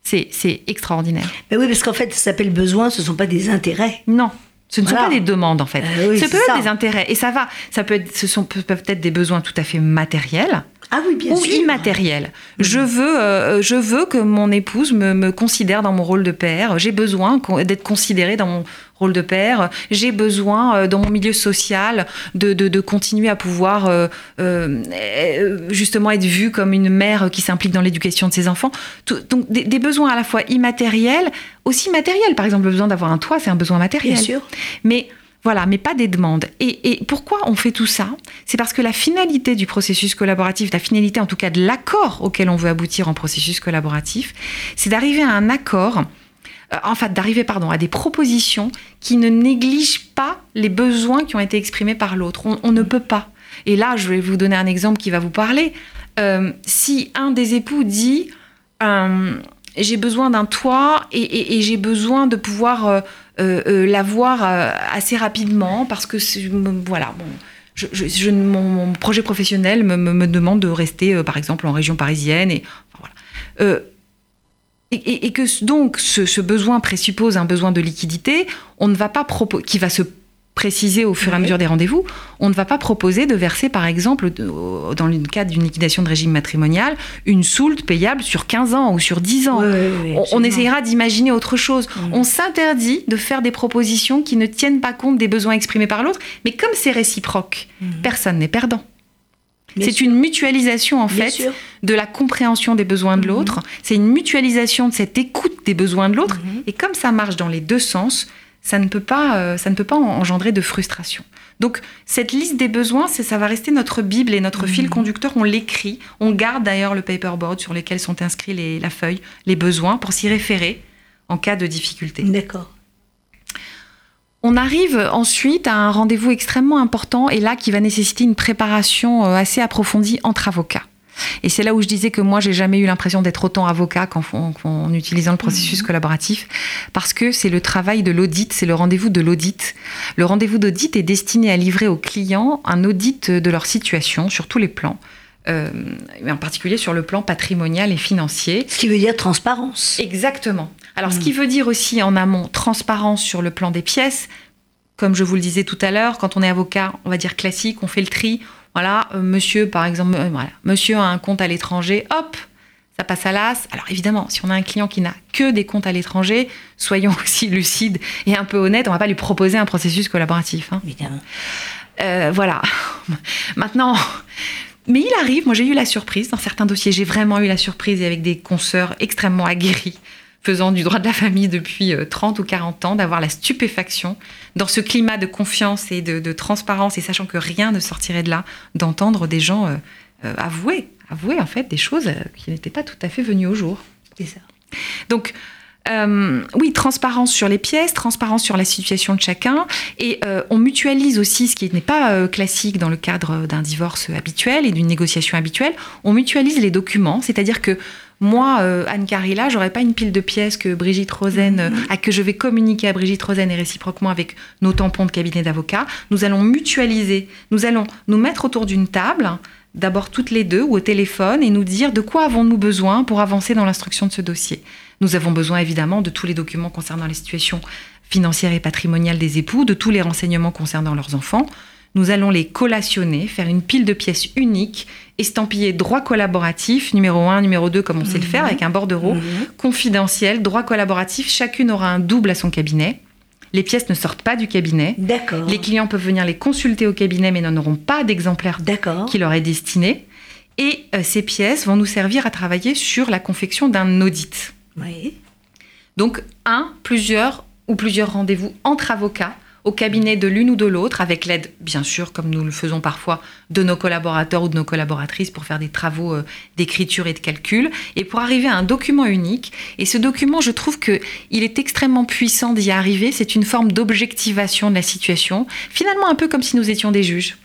c'est extraordinaire. Mais oui, parce qu'en fait, ça s'appelle besoin, ce ne sont pas des intérêts. Non. Ce ne sont pas des demandes en fait. Euh, ce peut être des intérêts et ça va. Ça peut être, ce sont peuvent être des besoins tout à fait matériels. Ah oui, bien ou immatériels. Je veux, euh, je veux que mon épouse me, me, considère dans mon rôle de père. J'ai besoin d'être considérée dans mon rôle de père. J'ai besoin, euh, dans mon milieu social, de, de, continuer à pouvoir euh, euh, justement être vue comme une mère qui s'implique dans l'éducation de ses enfants. donc des, besoins à la fois immatériels, aussi matériels. Par exemple, le besoin d'avoir un toit, c'est un besoin matériel. Bien sûr. Mais voilà, mais pas des demandes. Et, et pourquoi on fait tout ça? C'est parce que la finalité du processus collaboratif, la finalité en tout cas de l'accord auquel on veut aboutir en processus collaboratif, c'est d'arriver à un accord euh, en fait, d'arriver pardon, à des propositions qui ne négligent pas les besoins qui ont été exprimés par l'autre. On, ne peut pas. Et là, je vais vous donner un exemple qui va vous parler. Euh, si un des époux dit euh, j'ai besoin d'un toit et, j'ai besoin de pouvoir l'avoir assez rapidement parce que voilà bon, je, mon, projet professionnel me, demande de rester par exemple en région parisienne et voilà et, que donc ce, besoin présuppose un besoin de liquidité, on ne va pas qui va se préciser au fur et à mesure des rendez-vous, on ne va pas proposer de verser, par exemple, dans le cadre d'une liquidation de régime matrimonial, une soulte payable sur 15 ans ou sur 10 ans. on, essayera d'imaginer autre chose. Mm. On s'interdit de faire des propositions qui ne tiennent pas compte des besoins exprimés par l'autre, mais comme c'est réciproque, mm. personne n'est perdant. C'est une mutualisation en fait de la compréhension des besoins de mhm. l'autre. C'est une mutualisation de cette écoute des besoins de l'autre. Mhm. Et comme ça marche dans les deux sens, ça ne peut pas, euh, ça ne peut pas engendrer de frustration. Donc cette liste des besoins, ça va rester notre bible et notre fil mhm. conducteur. On l'écrit, on garde d'ailleurs le paperboard sur lequel sont inscrits les, la feuille, les besoins pour s'y référer en cas de difficulté. D'accord. On arrive ensuite à un rendez-vous extrêmement important et là qui va nécessiter une préparation euh, assez approfondie entre avocats. Et c'est là où je disais que moi, j'ai jamais eu l'impression d'être autant avocat qu'en utilisant le processus mmh. collaboratif, parce que c'est le travail de l'audit, c'est le rendez-vous de l'audit. Le rendez-vous d'audit est destiné à livrer aux clients un audit de leur situation sur tous les plans. Euh, en particulier sur le plan patrimonial et financier. Ce qui veut dire transparence. Exactement. Alors, ce qui hmm. veut dire aussi en amont transparence sur le plan des pièces. Comme je vous le disais tout à l'heure, quand on est avocat, on va dire classique, on fait le tri. Voilà, euh, monsieur, par exemple, euh, voilà, monsieur a un compte à l'étranger, hop, ça passe à l'as. Alors évidemment, si on a un client qui n'a que des comptes à l'étranger, soyons aussi lucides et un peu honnêtes, on va pas lui proposer un processus collaboratif. Hein. Évidemment. Euh, voilà. Maintenant, mais il arrive, moi j'ai eu la surprise, dans certains dossiers, j'ai vraiment eu la surprise et avec des consoeurs extrêmement aguerris faisant du droit de la famille depuis 30 euh, ou 40 ans, d'avoir la stupéfaction, dans ce climat de confiance et de, transparence, et sachant que rien ne sortirait de là, d'entendre des gens euh, euh, avouer, avouer en fait des choses qui n'étaient pas tout à fait venues au jour. C'est ça. Donc, euh, oui, transparence sur les pièces, transparence sur la situation de chacun, et euh, on mutualise aussi ce qui n'est pas euh, classique dans le cadre d'un divorce habituel et d'une négociation habituelle. On mutualise les documents, c'est-à-dire que Moi, euh, Anne Carilla, j'aurais pas une pile de pièces que Brigitte Rosen, euh, à que je vais communiquer à Brigitte Rosen et réciproquement avec nos tampons de cabinet d'avocats. Nous allons mutualiser, nous allons nous mettre autour d'une table, d'abord toutes les deux ou au téléphone, et nous dire de quoi avons-nous besoin pour avancer dans l'instruction de ce dossier. Nous avons besoin évidemment de tous les documents concernant les situations financières et patrimoniales des époux, de tous les renseignements concernant leurs enfants. Nous allons les collationner, faire une pile de pièces unique, estampillée droit collaboratif, numéro 1, numéro 2, comme on sait le faire, avec un bordereau, confidentiel, droit collaboratif. Chacune aura un double à son cabinet. Les pièces ne sortent pas du cabinet. D'accord. Les clients peuvent venir les consulter au cabinet, mais n'en auront pas d'exemplaire qui leur est destiné. Et euh, ces pièces vont nous servir à travailler sur la confection d'un audit. Oui. Donc, un, plusieurs ou plusieurs rendez-vous entre avocats au cabinet de l'une ou de l'autre, avec l'aide, bien sûr, comme nous le faisons parfois, de nos collaborateurs ou de nos collaboratrices pour faire des travaux euh, d'écriture et de calcul, et pour arriver à un document unique. Et ce document, je trouve que il est extrêmement puissant d'y arriver. C'est une forme d'objectivation de la situation, finalement un peu comme si nous étions des juges.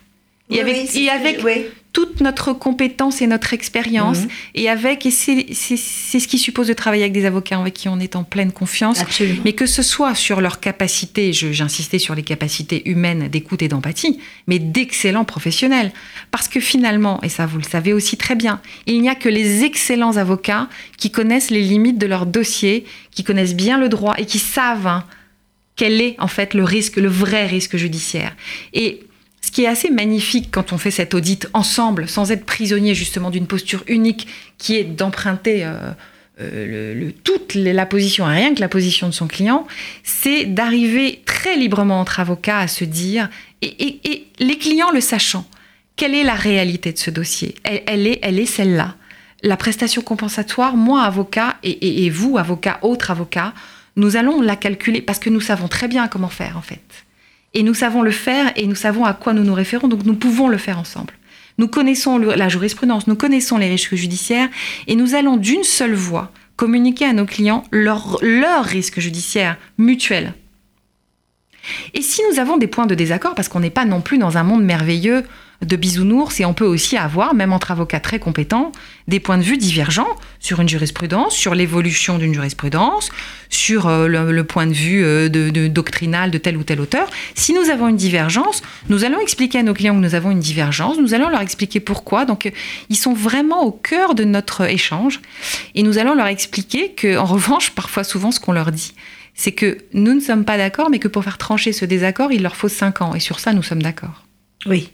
Et avec, oui, c'est- et avec oui. toute notre compétence et notre expérience, Mhm. et avec, et c'est ce qui suppose de travailler avec des avocats avec qui on est en pleine confiance, Absolument. mais que ce soit sur leurs capacités, je- j'insistais sur les capacités humaines d'écoute et d'empathie, mais d'excellents professionnels. Parce que finalement, et ça vous le savez aussi très bien, il n'y a que les excellents avocats qui connaissent les limites de leur dossier, qui connaissent bien le droit et qui savent hein, quel est en fait le risque, le vrai risque judiciaire. Et ce qui est assez magnifique quand on fait cet audit ensemble, sans être prisonnier justement d'une posture unique qui est d'emprunter euh, euh, le- le- toute la position, rien que la position de son client, c'est d'arriver très librement entre avocats à se dire, et, et- et les clients le sachant, quelle est la réalité de ce dossier? Elle, elle est, elle est celle-là. La prestation compensatoire, moi avocat, et- et vous avocat, autre avocat, nous allons la calculer parce que nous savons très bien comment faire en fait. Et nous savons le faire et nous savons à quoi nous nous référons, donc nous pouvons le faire ensemble. Nous connaissons la jurisprudence, nous connaissons les risques judiciaires et nous allons d'une seule voix communiquer à nos clients leurs leur risques judiciaires mutuels. Et si nous avons des points de désaccord, parce qu'on n'est pas non plus dans un monde merveilleux de bisounours, et on peut aussi avoir, même entre avocats très compétents, des points de vue divergents sur une jurisprudence, sur l'évolution d'une jurisprudence, sur euh, le, point de vue euh, doctrinal de tel ou tel auteur. Si nous avons une divergence, nous allons expliquer à nos clients que nous avons une divergence, nous allons leur expliquer pourquoi. Donc, euh, ils sont vraiment au cœur de notre échange, et nous allons leur expliquer que, en revanche, parfois, souvent, ce qu'on leur dit, c'est que nous ne sommes pas d'accord, mais que pour faire trancher ce désaccord, il leur faut cinq ans. Et sur ça, nous sommes d'accord. Oui.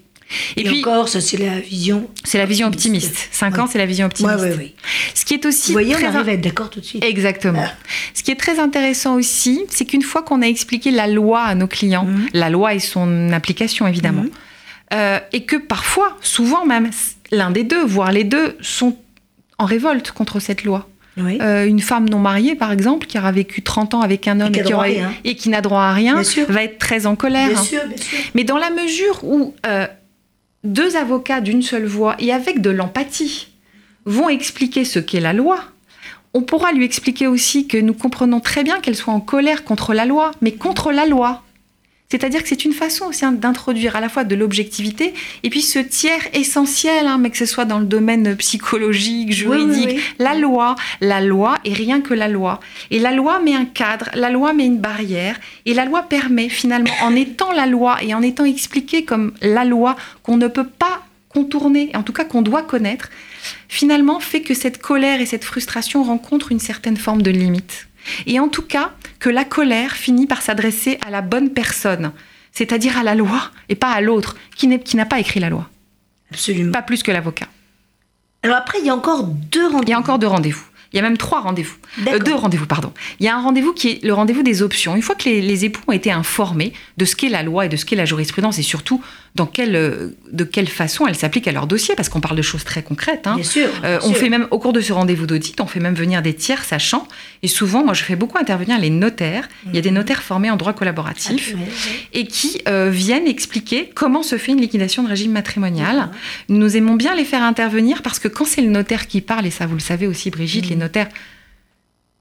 Et, Et, puis, encore, ça c'est la vision. c'est la vision optimiste. Cinq Oui. ans, c'est la vision Oui, optimiste. oui, oui. Ce qui est aussi Vous voyez, on très arrive à être d'accord tout de suite. Exactement. Ah. Ce qui est très intéressant aussi, c'est qu'une fois qu'on a expliqué la loi à nos clients, Mhm. la loi et son application évidemment, Mhm. euh, et que parfois, souvent même, l'un des deux, voire les deux, sont en révolte contre cette loi. Oui. Euh, une femme non mariée, par exemple, qui aura vécu 30 ans avec un homme qui droit aurait- et qui n'a droit à rien, va être très en colère. bien hein. sûr, bien sûr. Mais dans la mesure où euh, deux avocats d'une seule voix et avec de l'empathie vont expliquer ce qu'est la loi, on pourra lui expliquer aussi que nous comprenons très bien qu'elle soit en colère contre la loi, mais contre la loi. C'est-à-dire que c'est une façon aussi hein, d'introduire à la fois de l'objectivité et puis ce tiers essentiel, hein, mais que ce soit dans le domaine psychologique, juridique, oui, oui. la loi, la loi et rien que la loi. Et la loi met un cadre, la loi met une barrière, et la loi permet finalement, en étant la loi et en étant expliquée comme la loi qu'on ne peut pas contourner, en tout cas qu'on doit connaître, finalement fait que cette colère et cette frustration rencontrent une certaine forme de limite. Et en tout cas, que la colère finit par s'adresser à la bonne personne, c'est-à-dire à la loi et pas à l'autre qui n'a pas écrit la loi, Absolument. pas plus que l'avocat. Alors après, il y a encore deux rendez-vous. Il y a encore deux rendez-vous. Il y a même trois rendez-vous. Euh, deux rendez-vous, pardon. Il y a un rendez-vous qui est le rendez-vous des options. Une fois que les, les époux ont été informés de ce qu'est la loi et de ce qu'est la jurisprudence et surtout dans quelle, euh, de quelle façon elle s'applique à leur dossier, parce qu'on parle de choses très concrètes. hein. Bien sûr. Euh, on sûr. fait même, au cours de ce rendez-vous d'audit, on fait même venir des tiers sachants. Et souvent, moi, je fais beaucoup intervenir les notaires. Il y a des notaires formés en droit collaboratif Ah, et qui euh, viennent expliquer comment se fait une liquidation de régime matrimonial. Nous aimons bien les faire intervenir parce que quand c'est le notaire qui parle, et ça vous le savez aussi Brigitte, Mhm. les notaires,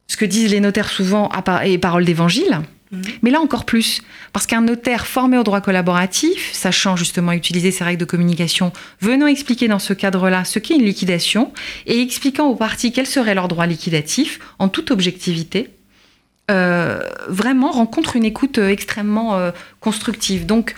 ce que disent les notaires souvent et parole d'évangile, Mmh. Mais là encore plus, parce qu'un notaire formé au droit collaboratif, sachant justement utiliser ces règles de communication, venant expliquer dans ce cadre-là ce qu'est une liquidation et expliquant aux parties quels seraient leurs droits liquidatifs en toute objectivité, euh, vraiment rencontre une écoute euh, extrêmement euh, constructive. Donc,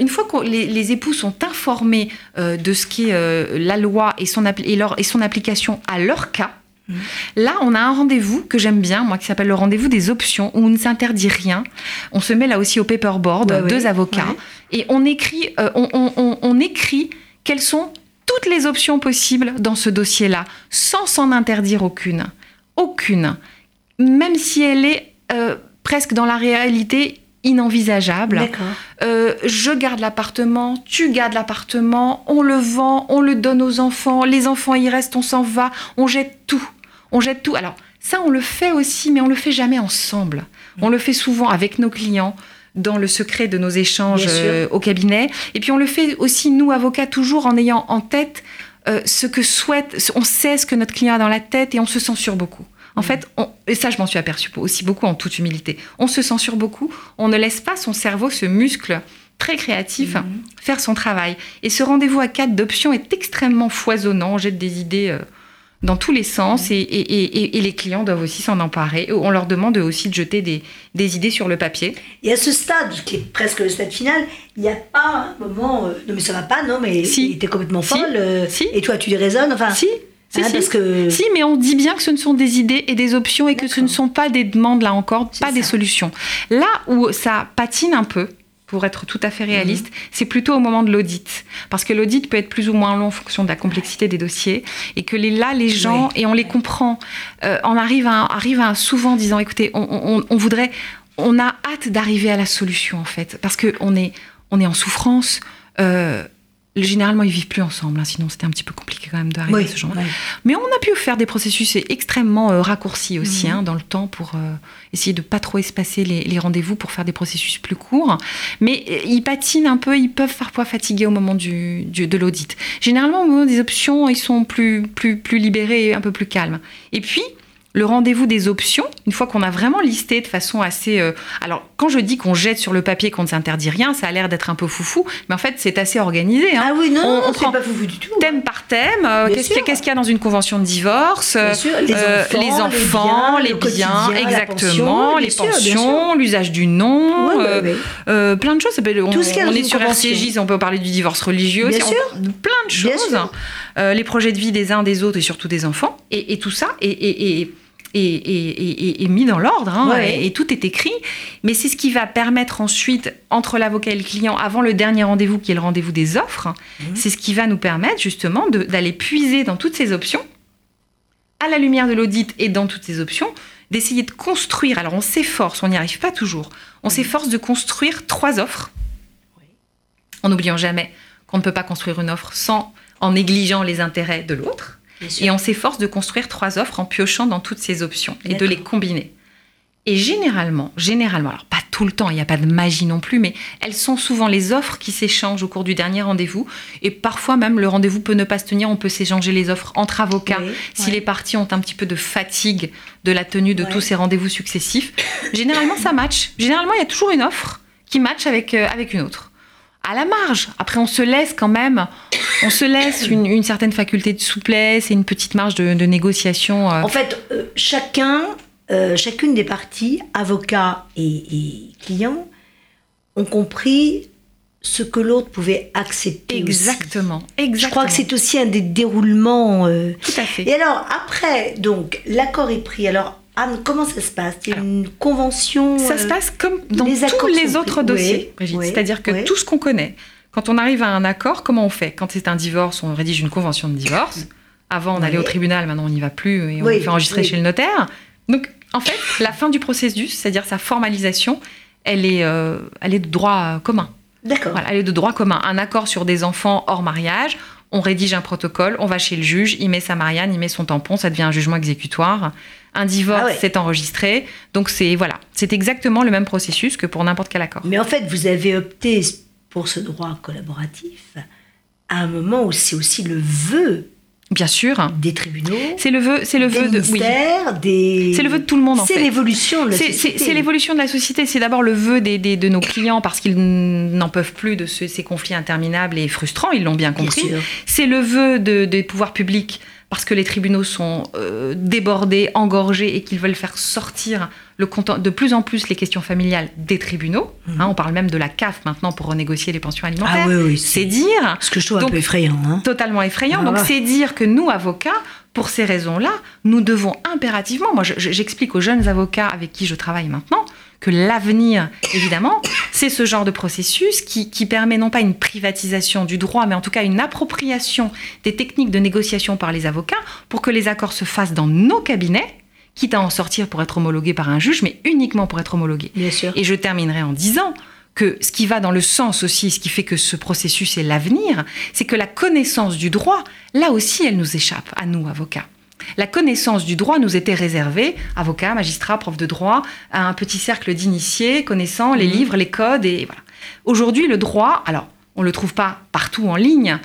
une fois que les, époux sont informés de ce qu'est la loi et son application à leur cas, mmh. Là, on a un rendez-vous que j'aime bien, moi, qui s'appelle le rendez-vous des options, où on ne s'interdit rien. On se met là aussi au paperboard, deux avocats, et on écrit, on, écrit quelles sont toutes les options possibles dans ce dossier-là, sans s'en interdire aucune. Aucune. Même si elle est euh, presque dans la réalité inenvisageable. Euh, je garde l'appartement, tu gardes l'appartement, on le vend, on le donne aux enfants, les enfants y restent, on s'en va, on jette tout. On jette tout. Alors, ça, on le fait aussi, mais on le fait jamais ensemble. Mm. On le fait souvent avec nos clients dans le secret de nos échanges euh, au cabinet. Et puis on le fait aussi, nous, avocats, toujours en ayant en tête ce que souhaite, on sait ce que notre client a dans la tête et on se censure beaucoup. En fait, et ça je m'en suis aperçue aussi beaucoup en toute humilité, on se censure beaucoup, on ne laisse pas son cerveau, ce muscle très créatif, mhm. faire son travail. Et ce rendez-vous à quatre d'options est extrêmement foisonnant, on jette des idées euh, dans tous les sens et, les clients doivent aussi s'en emparer. On leur demande aussi de jeter des, idées sur le papier. Et à ce stade, qui est presque le stade final, il n'y a pas un moment, euh, non mais ça va pas, non mais si. tu es complètement folle, euh, si. et toi tu raisonnes, enfin... Si, si, ah, que... si, mais on dit bien que ce ne sont des idées et des options et que ce ne sont pas des demandes, là encore, pas des solutions. Là où ça patine un peu, pour être tout à fait mhm. réaliste, c'est plutôt au moment de l'audit. Parce que l'audit peut être plus ou moins long en fonction de la complexité des dossiers. Et que les, là, les gens, et on les comprend, euh, on arrive à, arrive à souvent disant, écoutez, on, on voudrait, on a hâte d'arriver à la solution, en fait. Parce qu'on est, on est en souffrance. Euh, Généralement, ils vivent plus ensemble, hein, sinon c'était un petit peu compliqué quand même d'arriver à ce genre. Mais on a pu faire des processus extrêmement euh, raccourcis aussi mhm. hein, dans le temps pour euh, essayer de pas trop espacer les, rendez-vous pour faire des processus plus courts. Mais euh, ils patinent un peu, ils peuvent parfois fatiguer au moment du, de l'audit. Généralement, au moment des options, ils sont plus, plus, plus libérés et un peu plus calmes. Et puis, le rendez-vous des options, une fois qu'on a vraiment listé de façon assez... Euh, alors, quand je dis qu'on jette sur le papier, qu'on ne s'interdit rien, ça a l'air d'être un peu foufou, mais en fait, c'est assez organisé. Hein. Ah oui, non, on, prend pas foufou du tout. Thème par thème, euh, qu'est-ce qu'il y, a dans une convention de divorce bien sûr, les, euh, enfants, les biens, exactement, les pensions, l'usage du nom, plein de choses. On, Tout ce on est sur RCJ, on peut parler du divorce religieux, bien sûr. plein de choses. les projets de vie des uns des autres et surtout des enfants. Et, tout ça, et est, mis dans l'ordre hein, et, tout est écrit. Mais c'est ce qui va permettre ensuite, entre l'avocat et le client, avant le dernier rendez-vous qui est le rendez-vous des offres, mhm. c'est ce qui va nous permettre justement d'aller puiser dans toutes ces options, à la lumière de l'audit et dans toutes ces options, d'essayer de construire. Alors on s'efforce, on n'y arrive pas toujours, on mhm. s'efforce de construire trois offres, en n'oubliant jamais qu'on ne peut pas construire une offre sans en négligeant les intérêts de l'autre. Et on s'efforce de construire trois offres en piochant dans toutes ces options et de les combiner. Et généralement, généralement, alors pas tout le temps, il n'y a pas de magie non plus, mais elles sont souvent les offres qui s'échangent au cours du dernier rendez-vous. Et parfois même, le rendez-vous peut ne pas se tenir, on peut s'échanger les offres entre avocats si les parties ont un petit peu de fatigue de la tenue de tous ces rendez-vous successifs. Généralement, ça match. Généralement, il y a toujours une offre qui match avec, euh, avec une autre à la marge. Après, on se laisse quand même, on se laisse une, certaine faculté de souplesse et une petite marge de, négociation. Euh. En fait, euh, chacun, euh, chacune des parties, avocat et, client, ont compris ce que l'autre pouvait accepter. Exactement, exactement. Je crois que c'est aussi un des déroulements. Tout à fait. Et alors, après, donc, l'accord est pris. Alors, Anne, comment ça se passe? Il y a une convention Ça se euh, passe comme dans tous les autres dossiers, C'est-à-dire que tout ce qu'on connaît, quand on arrive à un accord, comment on fait? Quand c'est un divorce, on rédige une convention de divorce. Avant, on allait au tribunal, maintenant on n'y va plus et on fait enregistrer chez le notaire. Donc, en fait, la fin du processus, c'est-à-dire sa formalisation, elle est, euh, elle est de droit commun. D'accord. elle est de droit commun. Un accord sur des enfants hors mariage, on rédige un protocole, on va chez le juge, il met sa Marianne, il met son tampon, ça devient un jugement exécutoire. Un divorce, ah c'est enregistré. Donc c'est voilà, c'est exactement le même processus que pour n'importe quel accord. Mais en fait, vous avez opté pour ce droit collaboratif à un moment où c'est aussi le vœu Bien sûr. Des tribunaux. C'est le vœu, c'est le vœu de, oui. des. C'est le vœu de tout le monde C'est l'évolution de la C'est- société. C'est l'évolution de la société. C'est d'abord le vœu des, des- de nos clients parce qu'ils n'en peuvent plus de ce- ces conflits interminables et frustrants. Ils l'ont bien compris. C'est le vœu de- des pouvoirs publics parce que les tribunaux sont euh, débordés, engorgés et qu'ils veulent faire sortir le content- de plus en plus les questions familiales des tribunaux. Mhm. Hein, on parle même de la CAF maintenant pour renégocier les pensions alimentaires. Ah oui, oui. C'est dire Ce que je trouve Donc, un peu effrayant. Hein. totalement effrayant. Ah Donc ouais. c'est dire que nous, avocats, pour ces raisons-là, nous devons impérativement, moi je- je- j'explique aux jeunes avocats avec qui je travaille maintenant, que l'avenir, évidemment, c'est ce genre de processus qui, qui permet non pas une privatisation du droit, mais en tout cas une appropriation des techniques de négociation par les avocats pour que les accords se fassent dans nos cabinets, quitte à en sortir pour être homologués par un juge, mais uniquement pour être homologués. Bien sûr. Et je terminerai en disant que ce qui va dans le sens aussi, ce qui fait que ce processus est l'avenir, c'est que la connaissance du droit, là aussi, elle nous échappe, à nous, avocats. La connaissance du droit nous était réservée, avocats, magistrats, profs de droit, à un petit cercle d'initiés connaissant les Mhm. livres, les codes et voilà. Aujourd'hui, le droit, alors, on le trouve pas partout en ligne,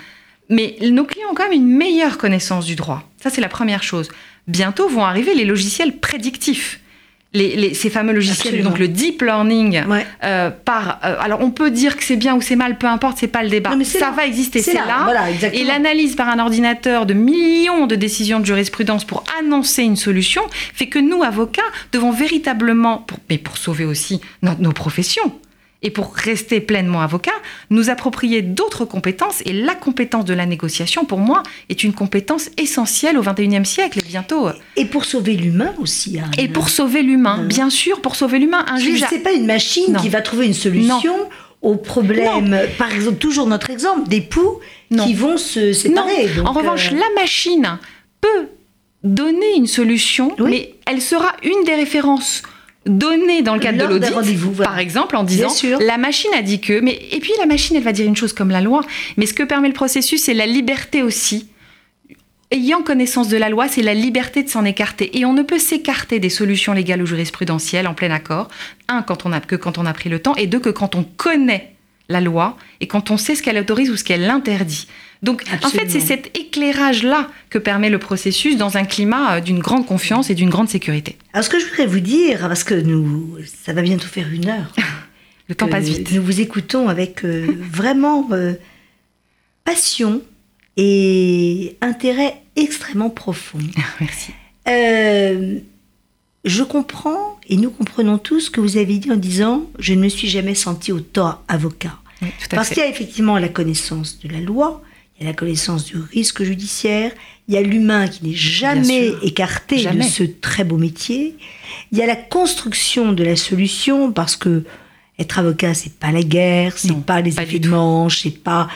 mais nos clients ont quand même une meilleure connaissance du droit. Ça, c'est la première chose. Bientôt vont arriver les logiciels prédictifs. Les, les- ces fameux logiciels, Absolument. donc le deep learning, Ouais. euh, par. euh, alors, on peut dire que c'est bien ou c'est mal, peu importe, c'est pas le débat. Non, mais Ça là. va exister, C'est là. là. Voilà, exactement. Et l'analyse par un ordinateur de millions de décisions de jurisprudence pour annoncer une solution fait que nous, avocats, devons véritablement, pour, mais pour sauver aussi nos, nos professions, et pour rester pleinement avocat, nous approprier d'autres compétences. Et la compétence de la négociation, pour moi, est une compétence essentielle au XXIe siècle et bientôt. Et pour sauver l'humain aussi. hein. Et pour sauver l'humain, Mhm. bien sûr, pour sauver l'humain, un juge. a- c'est pas une machine Non. qui va trouver une solution au problème. Par exemple, toujours notre exemple d'époux Non. qui vont se séparer. En revanche, euh, la machine peut donner une solution, Oui. mais elle sera une des références données dans le cadre Lors de l'audit. voilà. Par exemple, en disant la machine a dit que, mais et puis la machine, elle va dire une chose comme la loi. Mais ce que permet le processus, c'est la liberté aussi. Ayant connaissance de la loi, c'est la liberté de s'en écarter. Et on ne peut s'écarter des solutions légales ou jurisprudentielles en plein accord. Un, quand on a, que quand on a pris le temps, et deux, que quand on connaît la loi et quand on sait ce qu'elle autorise ou ce qu'elle interdit. Donc, en fait, c'est cet éclairage-là que permet le processus dans un climat euh, d'une grande confiance et d'une grande sécurité. Alors, ce que je voudrais vous dire, parce que nous, ça va bientôt faire une heure. Le temps passe vite. Nous vous écoutons avec euh, vraiment euh, passion et intérêt extrêmement profond. Merci. Euh, je comprends et nous comprenons tous ce que vous avez dit en disant je ne me suis jamais senti autant avocat. Oui, Parce qu'il y a effectivement la connaissance de la loi, il y a la connaissance du risque judiciaire, il y a l'humain qui n'est jamais écarté Jamais. de ce très beau métier, il y a la construction de la solution parce que être avocat c'est pas la guerre, c'est pas les pas effets de manche, c'est pas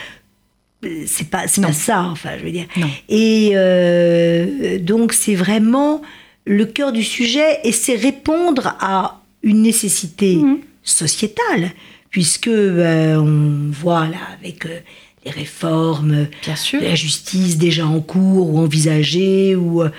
c'est pas c'est pas ça enfin je veux dire. Non. Et euh, donc c'est vraiment le cœur du sujet et c'est répondre à une nécessité Mhm. sociétale, puisque euh, on voit là avec euh, les réformes Bien sûr. de la justice déjà en cours ou envisagées, ou euh,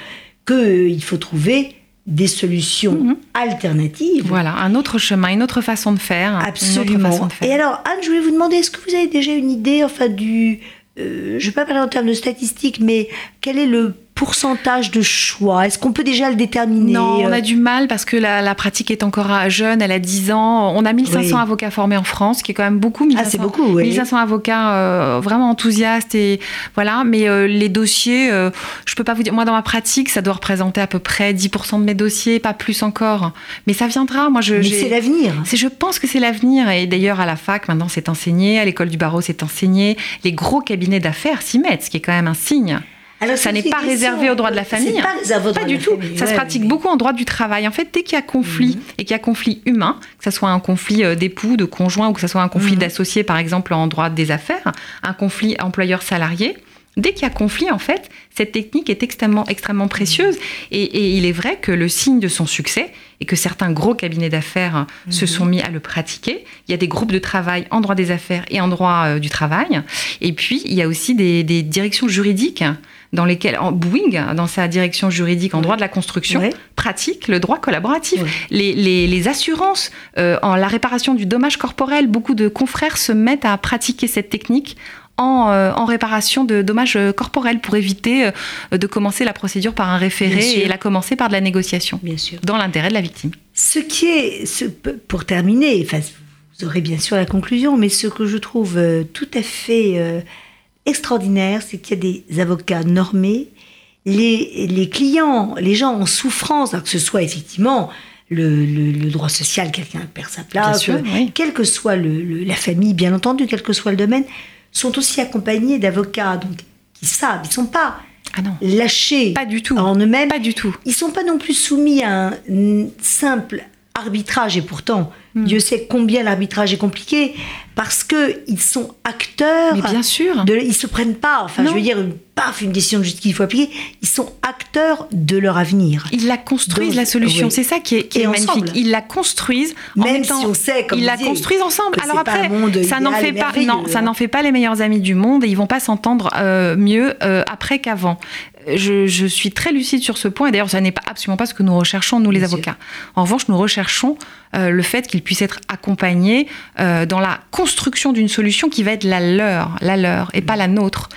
qu'il faut trouver des solutions Mhm. alternatives. Voilà, un autre chemin, une autre façon de faire. Une autre Absolument. façon de faire. Et alors, Anne, je voulais vous demander, est-ce que vous avez déjà une idée, enfin, du. euh, je ne vais pas parler en termes de statistiques, mais quel est le pourcentage de choix? Est-ce qu'on peut déjà le déterminer? Non, on euh, a du mal parce que la, la pratique est encore euh, jeune, elle a 10 ans. On a 1500 Oui. avocats formés en France, qui est quand même beaucoup. 1500, Ah, c'est beaucoup, oui. 1500 avocats euh, vraiment enthousiastes et voilà. Mais euh, les dossiers, euh, je peux pas vous dire. Moi, dans ma pratique, ça doit représenter à peu près 10% de mes dossiers, pas plus encore. Mais ça viendra. Moi, je. Mais c'est l'avenir. c'est, je pense que c'est l'avenir. Et d'ailleurs, à la fac, maintenant, c'est enseigné. À l'école du barreau, c'est enseigné. Les gros cabinets d'affaires s'y mettent, ce qui est quand même un signe. Alors, Ça n'est pas réservé au droit de la famille. Pas réservé du la tout. famille, Ça se pratique ouais. beaucoup en droit du travail. En fait, dès qu'il y a conflit Mhm. et qu'il y a conflit humain, que ce soit un conflit euh, d'époux, de conjoint ou que ce soit un conflit Mhm. d'associés, par exemple, en droit des affaires, un conflit employeur-salarié, dès qu'il y a conflit, en fait, cette technique est extrêmement, extrêmement précieuse. Et, et il est vrai que le signe de son succès et que certains gros cabinets d'affaires se Mhm. sont mis à le pratiquer. Il y a des groupes de travail en droit des affaires et en droit euh, du travail. Et puis, il y a aussi des, des directions juridiques dans lesquelles, en Boeing, dans sa direction juridique en droit de la construction, Ouais. pratique le droit collaboratif. Ouais. Les, les- les assurances euh, en la réparation du dommage corporel, beaucoup de confrères se mettent à pratiquer cette technique en, euh, en, réparation de dommages corporels pour éviter de commencer la procédure par un référé et la commencer par de la négociation. Bien sûr. Dans l'intérêt de la victime. Ce qui est, ce, pour terminer, enfin, vous aurez bien sûr la conclusion, mais ce que je trouve tout à fait extraordinaire, c'est qu'il y a des avocats normés. Les, les, clients, les gens en souffrance, que ce soit effectivement le, le, droit social, quelqu'un perd sa place, sûr, quelle que soit le, la famille, bien entendu, quel que soit le domaine, sont aussi accompagnés d'avocats donc qui savent, ils sont pas ah lâchés pas du tout. en eux-mêmes. Pas du tout. Ils sont pas non plus soumis à un simple arbitrage et pourtant Hmm. Dieu sait combien l'arbitrage est compliqué parce que ils sont acteurs. Mais bien sûr. De, ils se prennent pas. Enfin, je veux dire, une, paf, une décision de justice qu'il faut appliquer. Ils sont acteurs de leur avenir. Ils la construisent la solution. C'est ça qui est, qui est magnifique. Ils la construisent. Même en même temps, si on sait, comme ils la construisent ensemble. Alors après, ça n'en fait pas. Non, ça n'en fait pas les meilleurs amis du monde et ils vont pas s'entendre euh, mieux euh, après qu'avant. Je, je, suis très lucide sur ce point et d'ailleurs, ça n'est pas absolument pas ce que nous recherchons nous les avocats. En revanche, nous recherchons euh, le fait qu'ils puissent être accompagnés euh, dans la construction d'une solution qui va être la leur, la leur et pas la nôtre.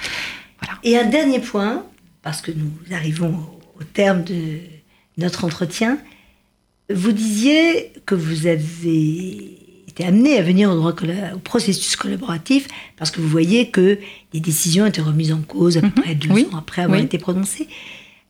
Et un dernier point, parce que nous arrivons au terme de notre entretien, vous disiez que vous avez été amené à venir au, droit au, processus collaboratif parce que vous voyez que les décisions étaient remises en cause à peu mhm. près deux ans après avoir été prononcées.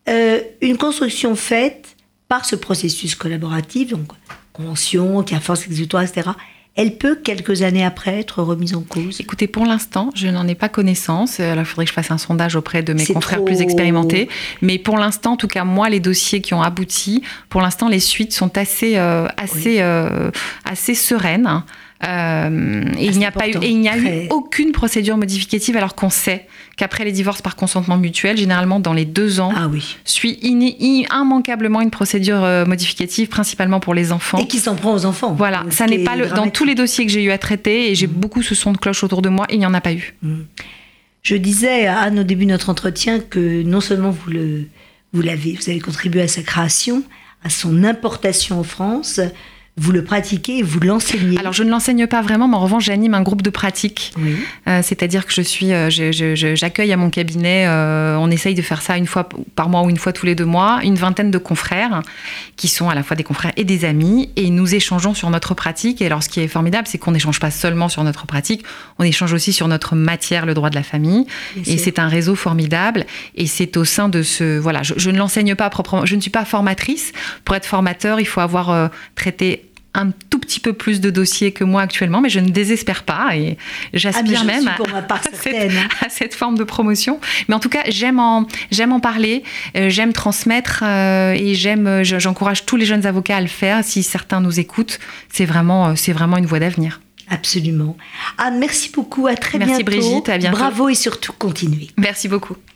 Euh, une construction faite par ce processus collaboratif, donc convention, qui a force exécutoire, etc., elle peut, quelques années après, être remise en cause Écoutez, pour l'instant, je n'en ai pas connaissance. Alors, il faudrait que je fasse un sondage auprès de mes confrères plus expérimentés. Mais pour l'instant, en tout cas, moi, les dossiers qui ont abouti, pour l'instant, les suites sont assez, euh, assez, euh, assez sereines. Euh, et, il n'y a pas eu, et il n'y a eu aucune procédure modificative alors qu'on sait qu'après les divorces par consentement mutuel, généralement dans les deux ans, ah oui. suit immanquablement une procédure euh, modificative, principalement pour les enfants. Et qui s'en prend aux enfants. Voilà, ça n'est pas le, dans tous les dossiers que j'ai eu à traiter, et j'ai mmh. beaucoup ce son de cloche autour de moi, il n'y en a pas eu. Mmh. Je disais à Anne au début de notre entretien que non seulement vous le, vous l'avez, vous avez contribué à sa création, à son importation en France, vous le pratiquez vous l'enseignez Alors, je ne l'enseigne pas vraiment, mais en revanche, j'anime un groupe de pratique. Euh, c'est-à-dire que je suis, euh, j'accueille à mon cabinet, euh, on essaye de faire ça une fois par mois ou une fois tous les deux mois, une vingtaine de confrères qui sont à la fois des confrères et des amis, et nous échangeons sur notre pratique. Et alors, ce qui est formidable, c'est qu'on n'échange pas seulement sur notre pratique, on échange aussi sur notre matière, le droit de la famille. et c'est un réseau formidable. Et c'est au sein de ce, voilà, je, je ne l'enseigne pas proprement, je ne suis pas formatrice. Pour être formateur, il faut avoir traité un tout petit peu plus de dossiers que moi actuellement, mais je ne désespère pas et j'aspire ah, même à, cette, forme de promotion. Mais en tout cas, j'aime en, j'aime en parler, euh, j'aime transmettre euh, et j'aime, j'encourage tous les jeunes avocats à le faire. Si certains nous écoutent, c'est vraiment, euh, c'est vraiment une voie d'avenir. Absolument. Anne, merci beaucoup. À très merci bientôt. Brigitte. À bientôt. Bravo et surtout continuez. Merci beaucoup.